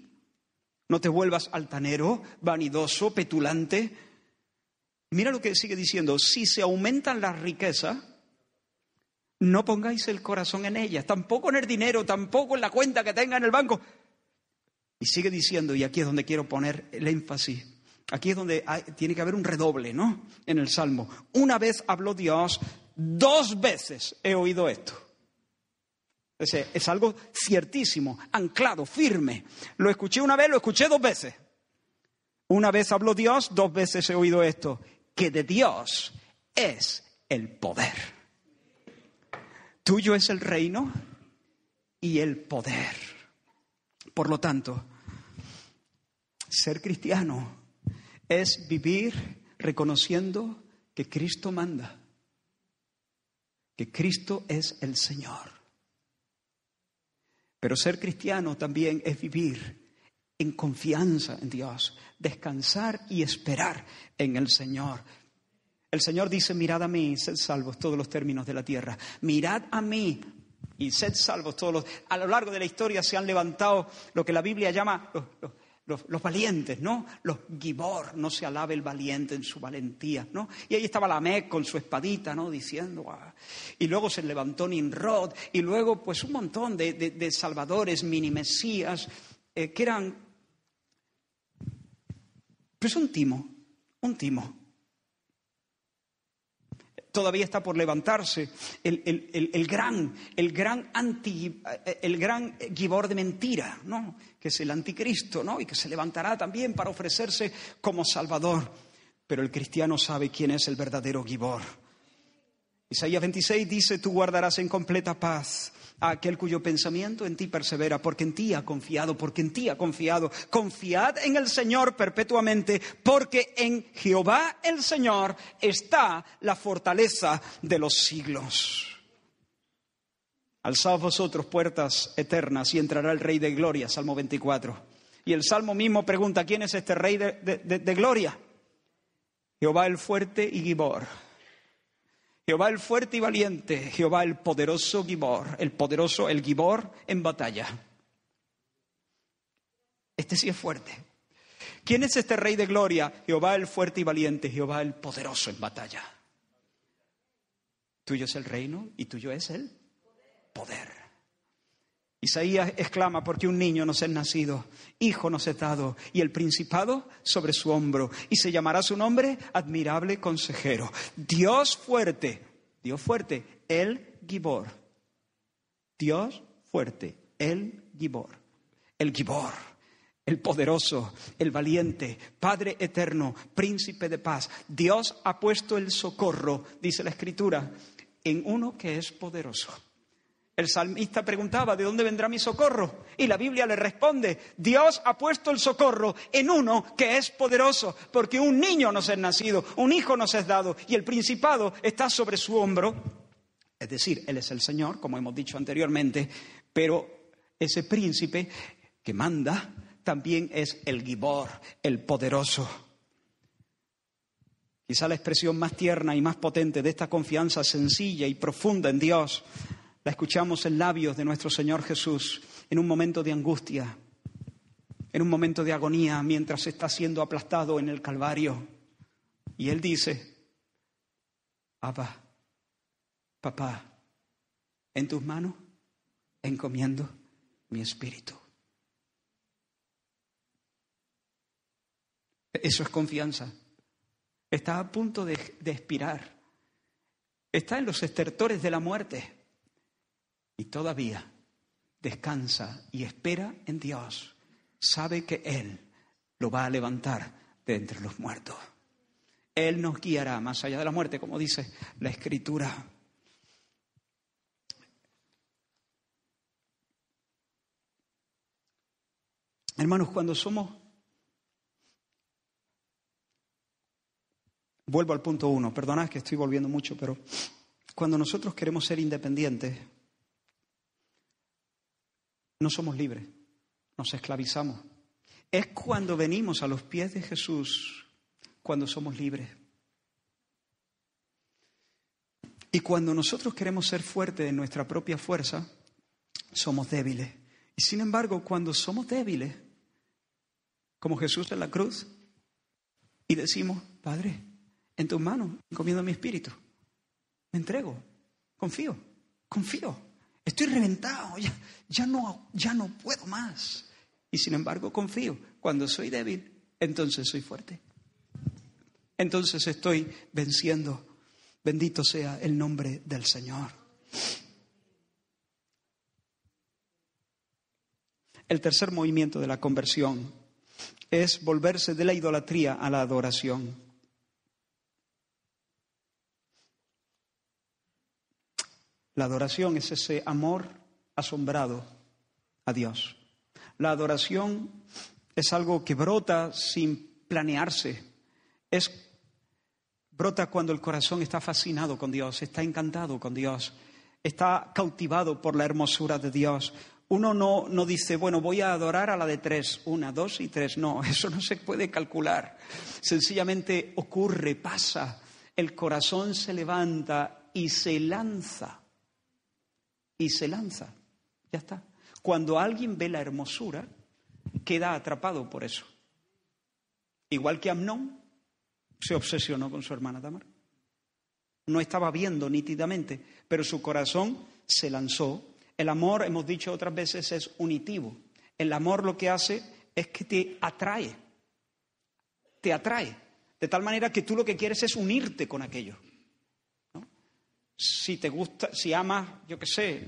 no te vuelvas altanero, vanidoso, petulante, Mira lo que sigue diciendo, si se aumentan las riquezas, No pongáis el corazón en ellas, tampoco en el dinero, tampoco en la cuenta que tenga en el banco. Y sigue diciendo, y aquí es donde quiero poner el énfasis, aquí es donde tiene que haber un redoble, ¿no? En el Salmo. Una vez habló Dios, dos veces he oído esto. Es, es algo ciertísimo, anclado, firme. Lo escuché una vez, lo escuché dos veces. Una vez habló Dios, dos veces he oído esto, que de Dios es el poder. Tuyo es el reino y el poder. Por lo tanto, ser cristiano es vivir reconociendo que Cristo manda, que Cristo es el Señor. Pero ser cristiano también es vivir en confianza en Dios, descansar y esperar en el Señor. El Señor dice, mirad a mí, sed salvos todos los términos de la tierra. Mirad a mí y sed salvos todos los... A lo largo de la historia se han levantado lo que la Biblia llama los, valientes, ¿no? Los gibor, no se alabe el valiente en su valentía, ¿no? Y ahí estaba la Mec con su espadita, ¿no? Diciendo, ah". y luego se levantó Nimrod, y luego pues un montón de, salvadores, mini mesías, eh, que eran pues un timo, un timo. Todavía está por levantarse el, gran, el gran anti, el gran gibor de mentira, ¿no? Que es el anticristo, ¿no? Y que se levantará también para ofrecerse como salvador. Pero el cristiano sabe quién es el verdadero gibor. Isaías 26 dice, tú guardarás en completa paz aquel cuyo pensamiento en ti persevera, porque en ti ha confiado, porque en ti ha confiado. Confiad en el Señor perpetuamente, porque en Jehová el Señor está la fortaleza de los siglos. Alzaos vosotros puertas eternas y entrará el Rey de Gloria, Salmo 24. Y el Salmo mismo pregunta, ¿quién es este Rey de, de Gloria? Jehová el fuerte y Gibor Jehová el fuerte y valiente, Jehová el poderoso Gibor, el poderoso, el Gibor en batalla. Este sí es fuerte. ¿Quién es este rey de gloria? Jehová el fuerte y valiente, Jehová el poderoso en batalla. Tuyo es el reino y tuyo es el poder. Isaías exclama, porque un niño nos es nacido, hijo nos es dado, y el principado sobre su hombro, y se llamará su nombre admirable consejero, Dios fuerte, Dios fuerte, el Gibor. Dios fuerte, el Gibor. El Gibor, el poderoso, el valiente, Padre eterno, príncipe de paz. Dios ha puesto el socorro, dice la Escritura, en uno que es poderoso. El salmista preguntaba, ¿de dónde vendrá mi socorro? Y la Biblia le responde, Dios ha puesto el socorro en uno que es poderoso, porque un niño nos es nacido, un hijo nos es dado, y el principado está sobre su hombro. Es decir, Él es el Señor, como hemos dicho anteriormente, pero ese príncipe que manda también es el Gibor, el poderoso. Quizá la expresión más tierna y más potente de esta confianza sencilla y profunda en Dios la escuchamos en labios de nuestro Señor Jesús en un momento de angustia, en un momento de agonía mientras está siendo aplastado en el Calvario. Y Él dice, Abba, papá, en tus manos encomiendo mi espíritu. Eso es confianza. Está a punto de, de expirar. Está en los estertores de la muerte y todavía descansa y espera en Dios, sabe que Él lo va a levantar de entre los muertos. Él nos guiará más allá de la muerte, como dice la Escritura. Hermanos, cuando somos... Vuelvo al punto uno, perdonad que estoy volviendo mucho, pero cuando nosotros queremos ser independientes, no somos libres, nos esclavizamos. Es cuando venimos a los pies de Jesús cuando somos libres. Y cuando nosotros queremos ser fuertes en nuestra propia fuerza, somos débiles. Y sin embargo, cuando somos débiles, como Jesús en la cruz, y decimos, Padre, en tus manos encomiendo mi espíritu, me entrego, confío, confío, estoy reventado, ya, no, ya no puedo más. Y sin embargo confío. Cuando soy débil, entonces soy fuerte. Entonces estoy venciendo. Bendito sea el nombre del Señor. El tercer movimiento de la conversión es volverse de la idolatría a la adoración. La adoración es ese amor asombrado a Dios. La adoración es algo que brota sin planearse. Es brota cuando el corazón está fascinado con Dios, está encantado con Dios, está cautivado por la hermosura de Dios. Uno no, no dice, bueno, voy a adorar a la de tres, una, dos y tres. No, eso no se puede calcular. Sencillamente ocurre, pasa. El corazón se levanta y se lanza y se lanza. Ya está. Cuando alguien ve la hermosura, queda atrapado por eso. Igual que Amnón se obsesionó con su hermana Tamar. No estaba viendo nítidamente, pero su corazón se lanzó. El amor, hemos dicho otras veces, es unitivo. El amor lo que hace es que te atrae. Te atrae. De tal manera que tú lo que quieres es unirte con aquello si te gusta, si amas, yo qué sé,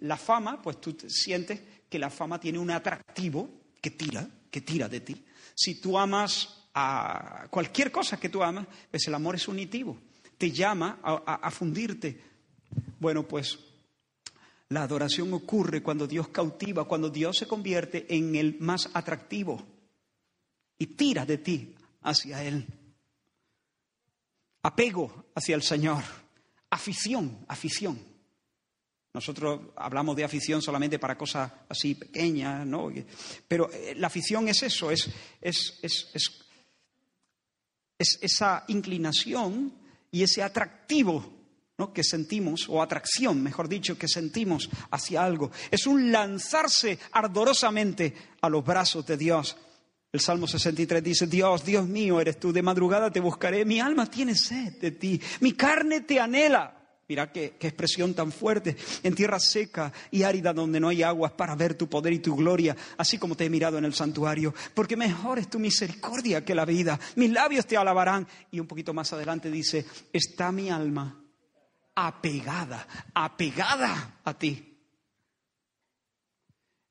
la, fama, pues tú sientes que la fama tiene un atractivo que tira, que tira de ti. Si tú amas a cualquier cosa que tú amas, pues el amor es unitivo, te llama a fundirte. Bueno, pues la adoración ocurre cuando Dios cautiva, cuando Dios se convierte en el más atractivo y tira de ti hacia Él. Apego hacia el Señor. Afición, afición. Nosotros hablamos de afición solamente para cosas así pequeñas, ¿no? Pero eh, la afición es eso, es, es, es, es esa inclinación y ese atractivo ¿no? que sentimos, o atracción, mejor dicho, que sentimos hacia algo. Es un lanzarse ardorosamente a los brazos de Dios. El Salmo 63 dice, Dios, Dios mío eres tú, de madrugada te buscaré, mi alma tiene sed de ti, mi carne te anhela. Mira qué, qué, expresión tan fuerte, en tierra seca y árida donde no hay aguas para ver tu poder y tu gloria, así como te he mirado en el santuario, porque mejor es tu misericordia que la vida, mis labios te alabarán. Y un poquito más adelante dice, está mi alma apegada, apegada a ti.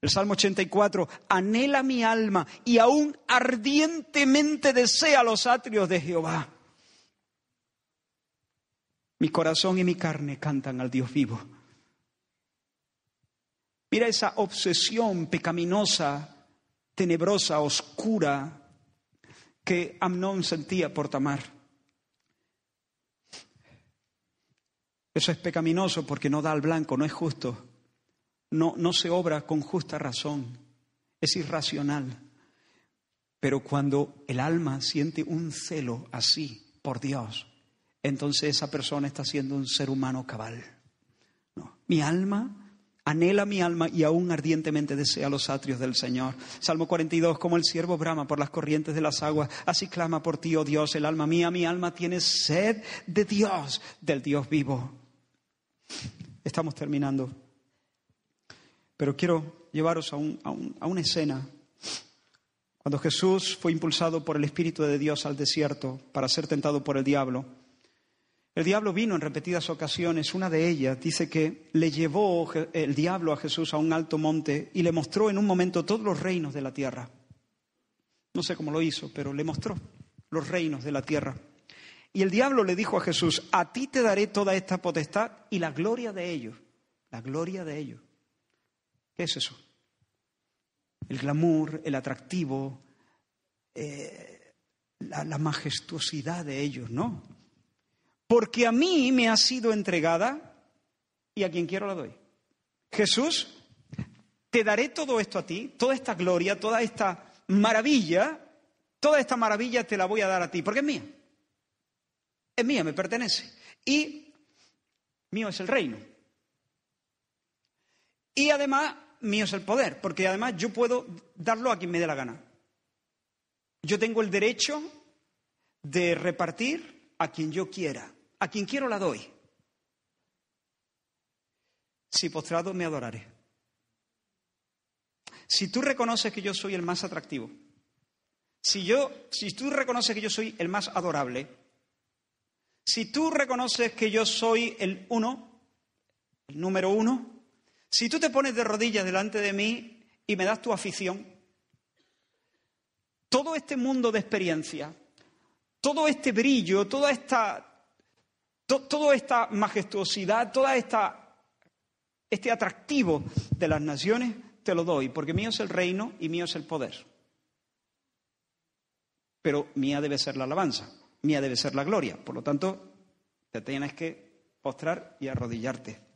El Salmo 84, anhela mi alma y aún ardientemente desea los atrios de Jehová. Mi corazón y mi carne cantan al Dios vivo. Mira esa obsesión pecaminosa, tenebrosa, oscura que Amnón sentía por Tamar. Eso es pecaminoso porque no da al blanco, no es justo no, no se obra con justa razón, es irracional. Pero cuando el alma siente un celo así por Dios, entonces esa persona está siendo un ser humano cabal. Mi alma anhela mi alma y aún ardientemente desea los atrios del Señor. Salmo 42, como el siervo brama por las corrientes de las aguas, así clama por ti, oh Dios, el alma mía, mi alma tiene sed de Dios, del Dios vivo. Estamos terminando. Pero quiero llevaros a, una escena cuando Jesús fue impulsado por el Espíritu de Dios al desierto para ser tentado por el diablo. El diablo vino en repetidas ocasiones, una de ellas dice que le llevó el diablo a Jesús a un alto monte y le mostró en un momento todos los reinos de la tierra. No sé cómo lo hizo, pero le mostró los reinos de la tierra. Y el diablo le dijo a Jesús, a ti te daré toda esta potestad y la gloria de ellos, la gloria de ellos. ¿Qué es eso? El glamour, el atractivo, eh, la majestuosidad de ellos, ¿no? Porque a mí me ha sido entregada y a quien quiero la doy. Jesús, te daré todo esto a ti, toda esta gloria, toda esta maravilla, toda esta maravilla te la voy a dar a ti, porque es mía. Es mía, me pertenece. Y mío es el reino. Y además, mío es el poder, porque además yo puedo darlo a quien me dé la gana. Yo tengo el derecho de repartir a quien yo quiera. A quien quiero la doy. si postrado me adoraré. Si tú reconoces que yo soy el más atractivo, si yo, si tú reconoces que yo soy el más adorable, si tú reconoces que yo soy el uno, el número uno, si tú te pones de rodillas delante de mí y me das tu afición, todo este mundo de experiencia, todo este brillo, toda esta, toda esta majestuosidad, toda esta este atractivo de las naciones, te lo doy, porque mío es el reino y mío es el poder. Pero mía debe ser la alabanza, mía debe ser la gloria. Por lo tanto, te tienes que postrar y arrodillarte.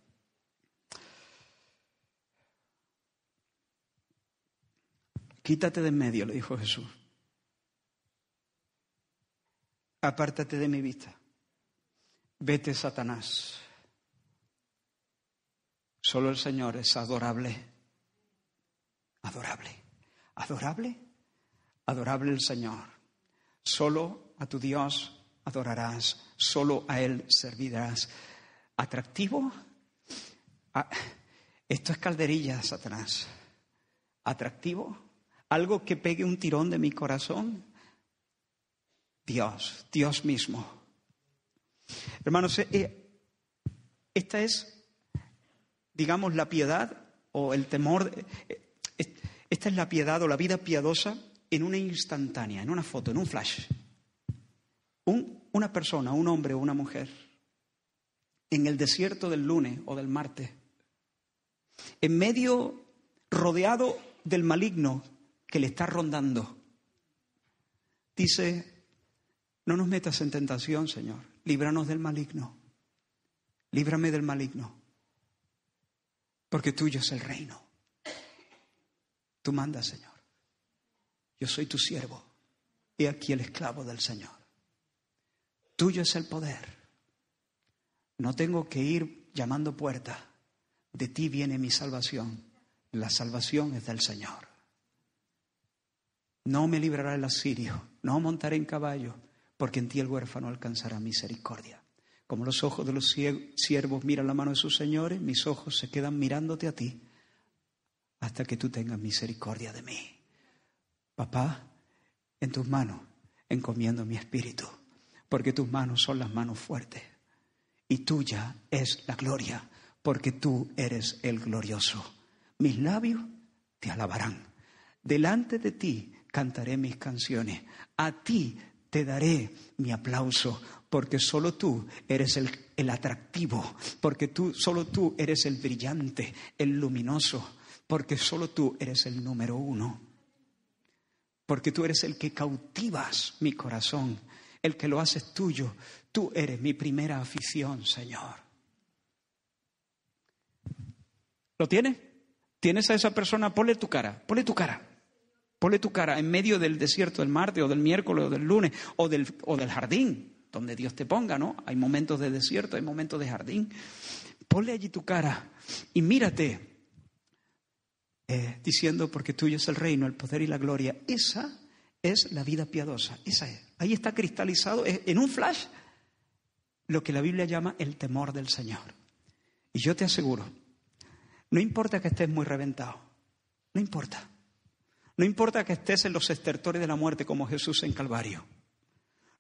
Quítate de en medio, le dijo Jesús. Apártate de mi vista. Vete, Satanás. Solo el Señor es adorable. Adorable. Adorable. Adorable el Señor. Solo a tu Dios adorarás. Solo a Él servirás. Atractivo. Ah, esto es calderilla, Satanás. Atractivo. Algo que pegue un tirón de mi corazón. Dios, Dios mismo. Hermanos, eh, esta es digamos, la piedad o el temor. Esta es la piedad o la vida piadosa en una instantánea, en una foto, en un flash. una persona, un hombre o una mujer, en el desierto del lunes o del martes, en medio, rodeado del maligno que le está rondando, dice, no nos metas en tentación, Señor, líbranos del maligno, líbrame del maligno porque tuyo es el reino. Tú mandas, Señor. Yo soy tu siervo. y aquí el esclavo del Señor. Tuyo es el poder. No tengo que ir llamando puerta. De ti viene mi salvación. La salvación es del Señor. No me librará el asirio, no montaré en caballo, porque en ti el huérfano alcanzará misericordia. Como los ojos de los siervos miran la mano de sus señores, mis ojos se quedan mirándote a ti hasta que tú tengas misericordia de mí. Papá, en tus manos encomiendo mi espíritu, porque tus manos son las manos fuertes y tuya es la gloria, porque tú eres el glorioso. Mis labios te alabarán. Delante de ti cantaré mis canciones. A ti te daré mi aplauso, porque solo tú eres el, atractivo, porque tú, solo tú eres el brillante, el luminoso, porque solo tú eres el número uno, porque tú eres el que cautivas mi corazón, el que lo haces tuyo. Tú eres mi primera afición, Señor. ¿Lo tienes? ¿Tienes a esa persona? Ponle tu cara, ponle tu cara. Ponle tu cara en medio del desierto del martes o del miércoles o del lunes o del, o del jardín donde Dios te ponga, ¿no? Hay momentos de desierto, hay momentos de jardín. Ponle allí tu cara y mírate, eh, diciendo, porque tuyo es el reino, el poder y la gloria. Esa es la vida piadosa, esa es. Ahí está cristalizado en un flash lo que la Biblia llama el temor del Señor. Y yo te aseguro, no importa que estés muy reventado, no importa. No importa que estés en los estertores de la muerte como Jesús en Calvario.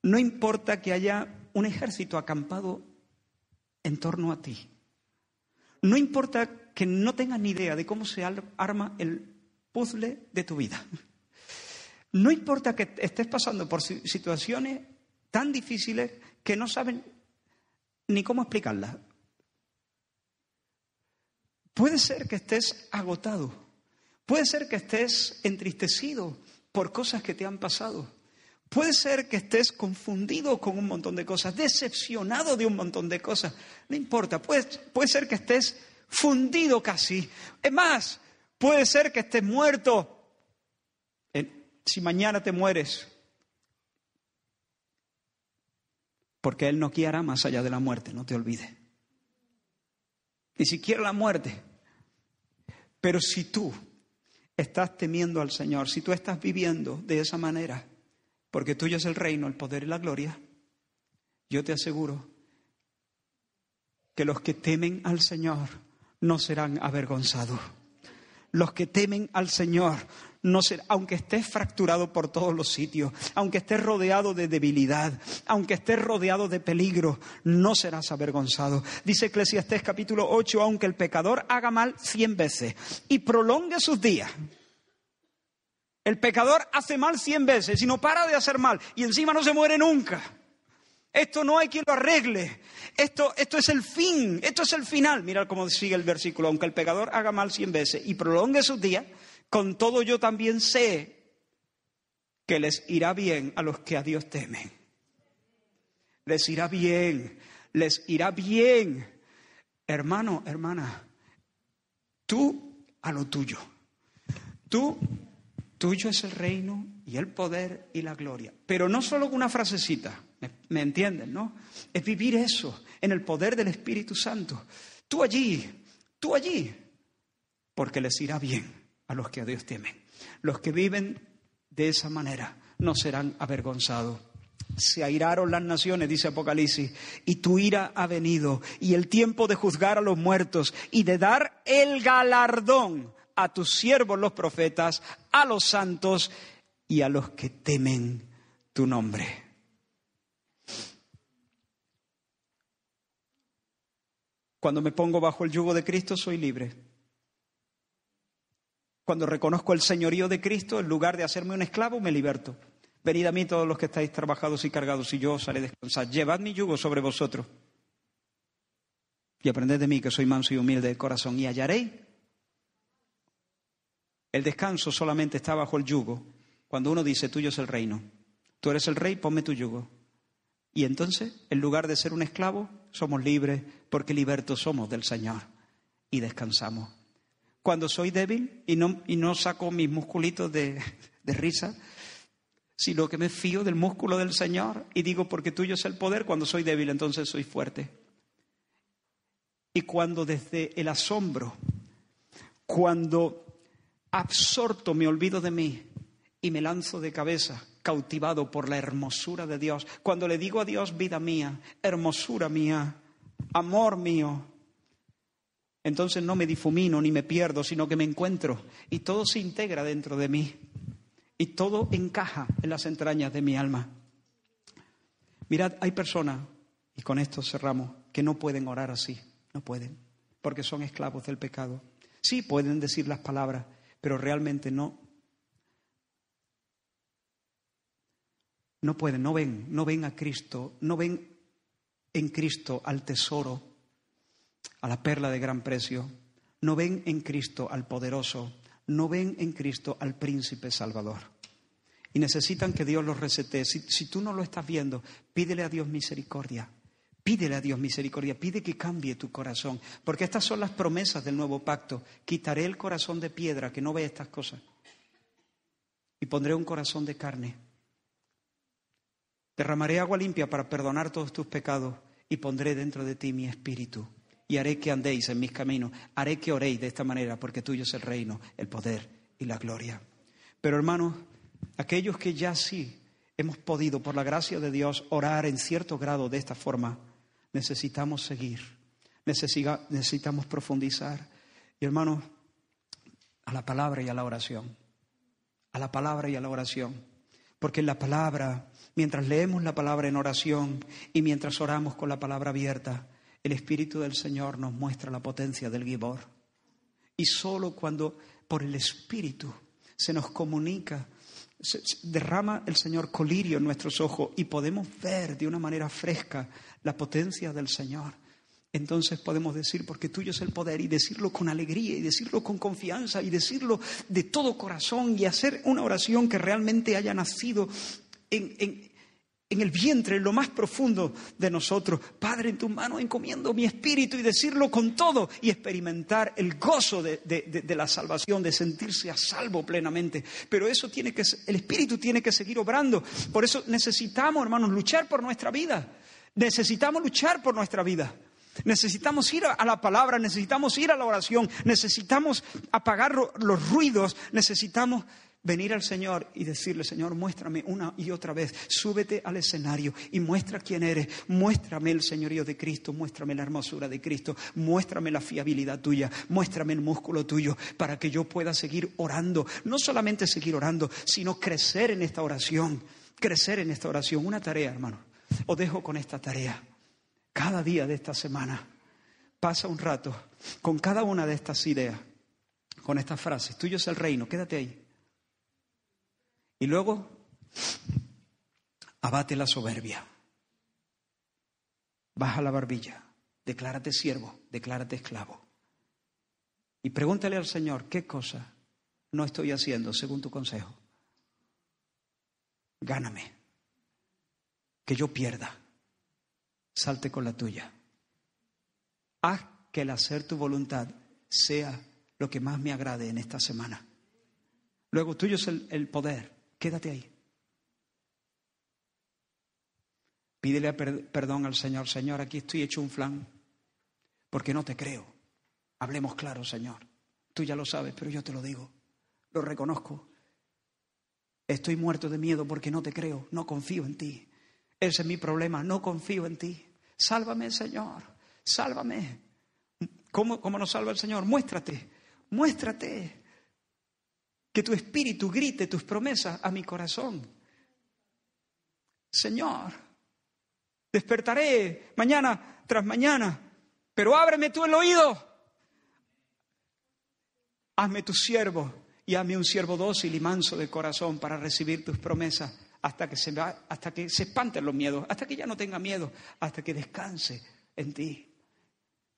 No importa que haya un ejército acampado en torno a ti. No importa que no tengas ni idea de cómo se arma el puzzle de tu vida. No importa que estés pasando por situaciones tan difíciles que no saben ni cómo explicarlas. Puede ser que estés agotado, puede ser que estés entristecido por cosas que te han pasado. Puede ser que estés confundido con un montón de cosas, decepcionado de un montón de cosas. No importa, puede, puede ser que estés fundido casi. Es más, puede ser que estés muerto. Si mañana te mueres, porque Él no guiará más allá de la muerte, no te olvides. Ni siquiera la muerte. Pero si tú estás temiendo al Señor, si tú estás viviendo de esa manera, porque tuyo es el reino, el poder y la gloria, yo te aseguro que los que temen al Señor no serán avergonzados. Los que temen al Señor, no aunque estés fracturado por todos los sitios, aunque estés rodeado de debilidad, aunque estés rodeado de peligro, no serás avergonzado. Dice Eclesiastés capítulo 8, aunque el pecador haga mal cien veces y prolongue sus días. El pecador hace mal cien veces y no para de hacer mal y encima no se muere nunca. Esto no hay quien lo arregle. Esto, esto es el fin, esto es el final. Mira cómo sigue el versículo. Aunque el pecador haga mal cien veces y prolongue sus días, con todo yo también sé que les irá bien a los que a Dios temen. Les irá bien, les irá bien. Hermano, hermana, tú a lo tuyo. Tú, tuyo es el reino y el poder y la gloria. Pero no solo con una frasecita. ¿Me, entienden, no? Es vivir eso en el poder del Espíritu Santo. Tú allí, tú allí, porque les irá bien a los que a Dios temen. Los que viven de esa manera no serán avergonzados. Se airaron las naciones, dice Apocalipsis, y tu ira ha venido, y el tiempo de juzgar a los muertos y de dar el galardón a tus siervos los profetas, a los santos y a los que temen tu nombre. Cuando me pongo bajo el yugo de Cristo soy libre. Cuando reconozco el señorío de Cristo, en lugar de hacerme un esclavo, me liberto. Venid a mí todos los que estáis trabajados y cargados, y yo os haré descansar. Llevad mi yugo sobre vosotros. Y aprended de mí, que soy manso y humilde de corazón, y hallaréis. El descanso solamente está bajo el yugo cuando uno dice, tuyo es el reino. Tú eres el rey, ponme tu yugo. Y entonces, en lugar de ser un esclavo, somos libres porque libertos somos del Señor y descansamos. Cuando soy débil y no, y no saco mis musculitos de, de risa, sino que me fío del músculo del Señor y digo, porque tuyo es el poder, cuando soy débil entonces soy fuerte. Y cuando desde el asombro, cuando absorto me olvido de mí y me lanzo de cabeza cautivado por la hermosura de Dios. Cuando le digo a Dios, vida mía, hermosura mía, amor mío, entonces no me difumino ni me pierdo, sino que me encuentro y todo se integra dentro de mí y todo encaja en las entrañas de mi alma. Mirad, hay personas, y con esto cerramos, que no pueden orar así, no pueden, porque son esclavos del pecado. Sí pueden decir las palabras, pero realmente no no pueden, no ven, no ven a Cristo, no ven en Cristo al tesoro, a la perla de gran precio, no ven en Cristo al poderoso, no ven en Cristo al príncipe salvador. Y necesitan que Dios los resete. Si, si tú no lo estás viendo, pídele a Dios misericordia. Pídele a Dios misericordia, pide que cambie tu corazón, porque estas son las promesas del nuevo pacto. Quitaré el corazón de piedra que no ve estas cosas y pondré un corazón de carne Derramaré agua limpia para perdonar todos tus pecados y pondré dentro de ti mi espíritu. Y haré que andéis en mis caminos. Haré que oréis de esta manera, porque tuyo es el reino, el poder y la gloria. Pero hermanos, aquellos que ya sí hemos podido, por la gracia de Dios, orar en cierto grado de esta forma, necesitamos seguir, necesitamos profundizar. Y hermanos, a la palabra y a la oración, a la palabra y a la oración, porque en la palabra mientras leemos la palabra en oración y mientras oramos con la palabra abierta, el Espíritu del Señor nos muestra la potencia del Gibor. Y solo cuando por el Espíritu se nos comunica, derrama el Señor colirio en nuestros ojos y podemos ver de una manera fresca la potencia del Señor. Entonces podemos decir, porque tuyo es el poder, y decirlo con alegría, y decirlo con confianza, y decirlo de todo corazón, y hacer una oración que realmente haya nacido en, el vientre, en lo más profundo de nosotros. Padre, en tu mano encomiendo mi espíritu y decirlo con todo y experimentar el gozo de, de, la salvación, de sentirse a salvo plenamente. Pero eso tiene que, el espíritu tiene que seguir obrando. Por eso necesitamos, hermanos, luchar por nuestra vida. Necesitamos luchar por nuestra vida. Necesitamos ir a la palabra, necesitamos ir a la oración, necesitamos apagar los ruidos, necesitamos venir al Señor y decirle, Señor, muéstrame una y otra vez, súbete al escenario y muestra quién eres, muéstrame el señorío de Cristo, muéstrame la hermosura de Cristo, muéstrame la fiabilidad tuya, muéstrame el músculo tuyo para que yo pueda seguir orando, no solamente seguir orando, sino crecer en esta oración, crecer en esta oración. Una tarea, hermano, os dejo con esta tarea. Cada día de esta semana pasa un rato con cada una de estas ideas, con estas frases, tuyo es el reino, quédate ahí. Y luego, abate la soberbia. Baja la barbilla. Declárate siervo, declárate esclavo. Y pregúntale al Señor, ¿qué cosa no estoy haciendo según tu consejo? Gáname. Que yo pierda. Salte con la tuya. Haz que el hacer tu voluntad sea lo que más me agrade en esta semana. Luego tuyo es el, el poder, Quédate ahí. Pídele perdón al Señor. Señor, aquí estoy hecho un flan porque no te creo. Hablemos claro, Señor. Tú ya lo sabes, pero yo te lo digo. Lo reconozco. Estoy muerto de miedo porque no te creo. No confío en ti. Ese es mi problema. No confío en ti. Sálvame, Señor. Sálvame. ¿Cómo, cómo nos salva el Señor? Muéstrate. Muéstrate. Que tu espíritu grite tus promesas a mi corazón. Señor, despertaré mañana tras mañana, pero ábreme tú el oído. Hazme tu siervo y hazme un siervo dócil y manso de corazón para recibir tus promesas hasta que se, hasta que se espanten los miedos, hasta que ya no tenga miedo, hasta que descanse en ti.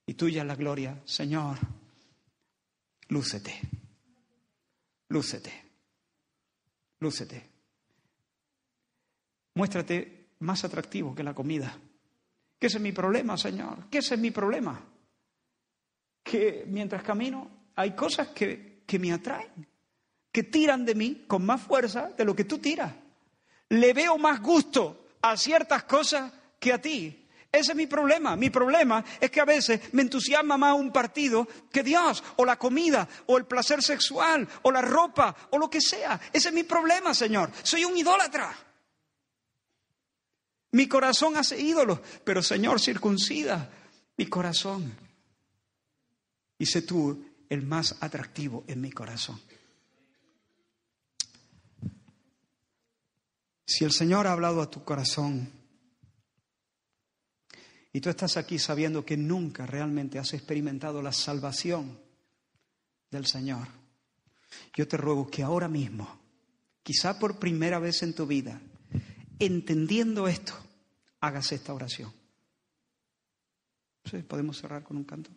Y tuya la gloria, Señor. Lúcete. Lúcete. Lúcete. Muéstrate más atractivo que la comida. ¿Qué es mi problema, Señor? ¿Qué es mi problema? Que mientras camino hay cosas que, que me atraen, que tiran de mí con más fuerza de lo que tú tiras. Le veo más gusto a ciertas cosas que a ti. Ese es mi problema. Mi problema es que a veces me entusiasma más un partido que Dios, o la comida, o el placer sexual, o la ropa, o lo que sea. Ese es mi problema, Señor. Soy un idólatra. Mi corazón hace ídolos, pero Señor, circuncida mi corazón. Y sé tú el más atractivo en mi corazón. Si el Señor ha hablado a tu corazón, y tú estás aquí sabiendo que nunca realmente has experimentado la salvación del Señor. Yo te ruego que ahora mismo, quizá por primera vez en tu vida, entendiendo esto, hagas esta oración. ¿Sí? ¿Podemos cerrar con un canto?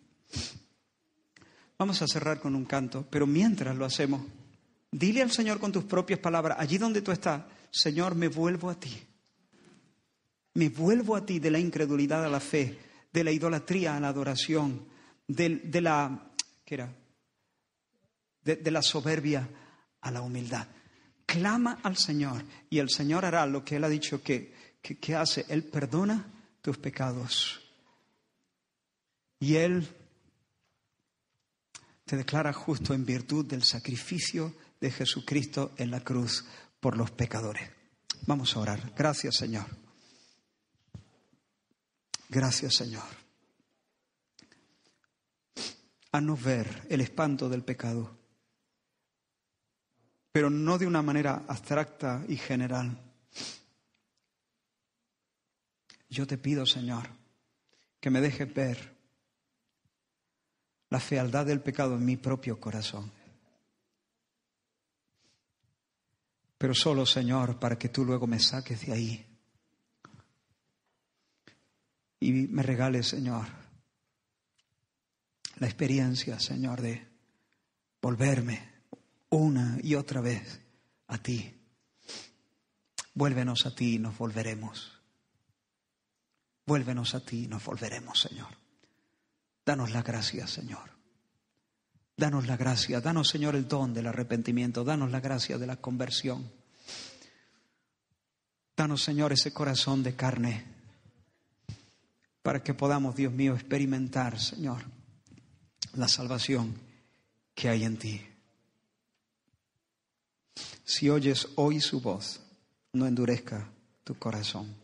Vamos a cerrar con un canto, pero mientras lo hacemos, dile al Señor con tus propias palabras, allí donde tú estás, Señor, me vuelvo a ti. Me vuelvo a ti de la incredulidad a la fe, de la idolatría a la adoración, de, la, ¿qué era? De, la soberbia a la humildad. Clama al Señor y el Señor hará lo que Él ha dicho que, que hace. Él perdona tus pecados. Y Él te declara justo en virtud del sacrificio de Jesucristo en la cruz por los pecadores. Vamos a orar. Gracias, Señor. Gracias, Señor. Haznos ver el espanto del pecado, pero no de una manera abstracta y general. Yo te pido, Señor, que me dejes ver la fealdad del pecado en mi propio corazón. Pero solo, Señor, para que tú luego me saques de ahí y me regales, Señor, la experiencia, Señor, de volverme una y otra vez a ti. Vuélvenos a ti y nos volveremos. Vuélvenos a ti y nos volveremos, Señor. Danos la gracia, Señor. Danos la gracia, danos, Señor, el don del arrepentimiento, danos la gracia de la conversión. Danos, Señor, ese corazón de carne para que podamos, Dios mío, experimentar, Señor, la salvación que hay en ti. Si oyes hoy su voz, no endurezca tu corazón.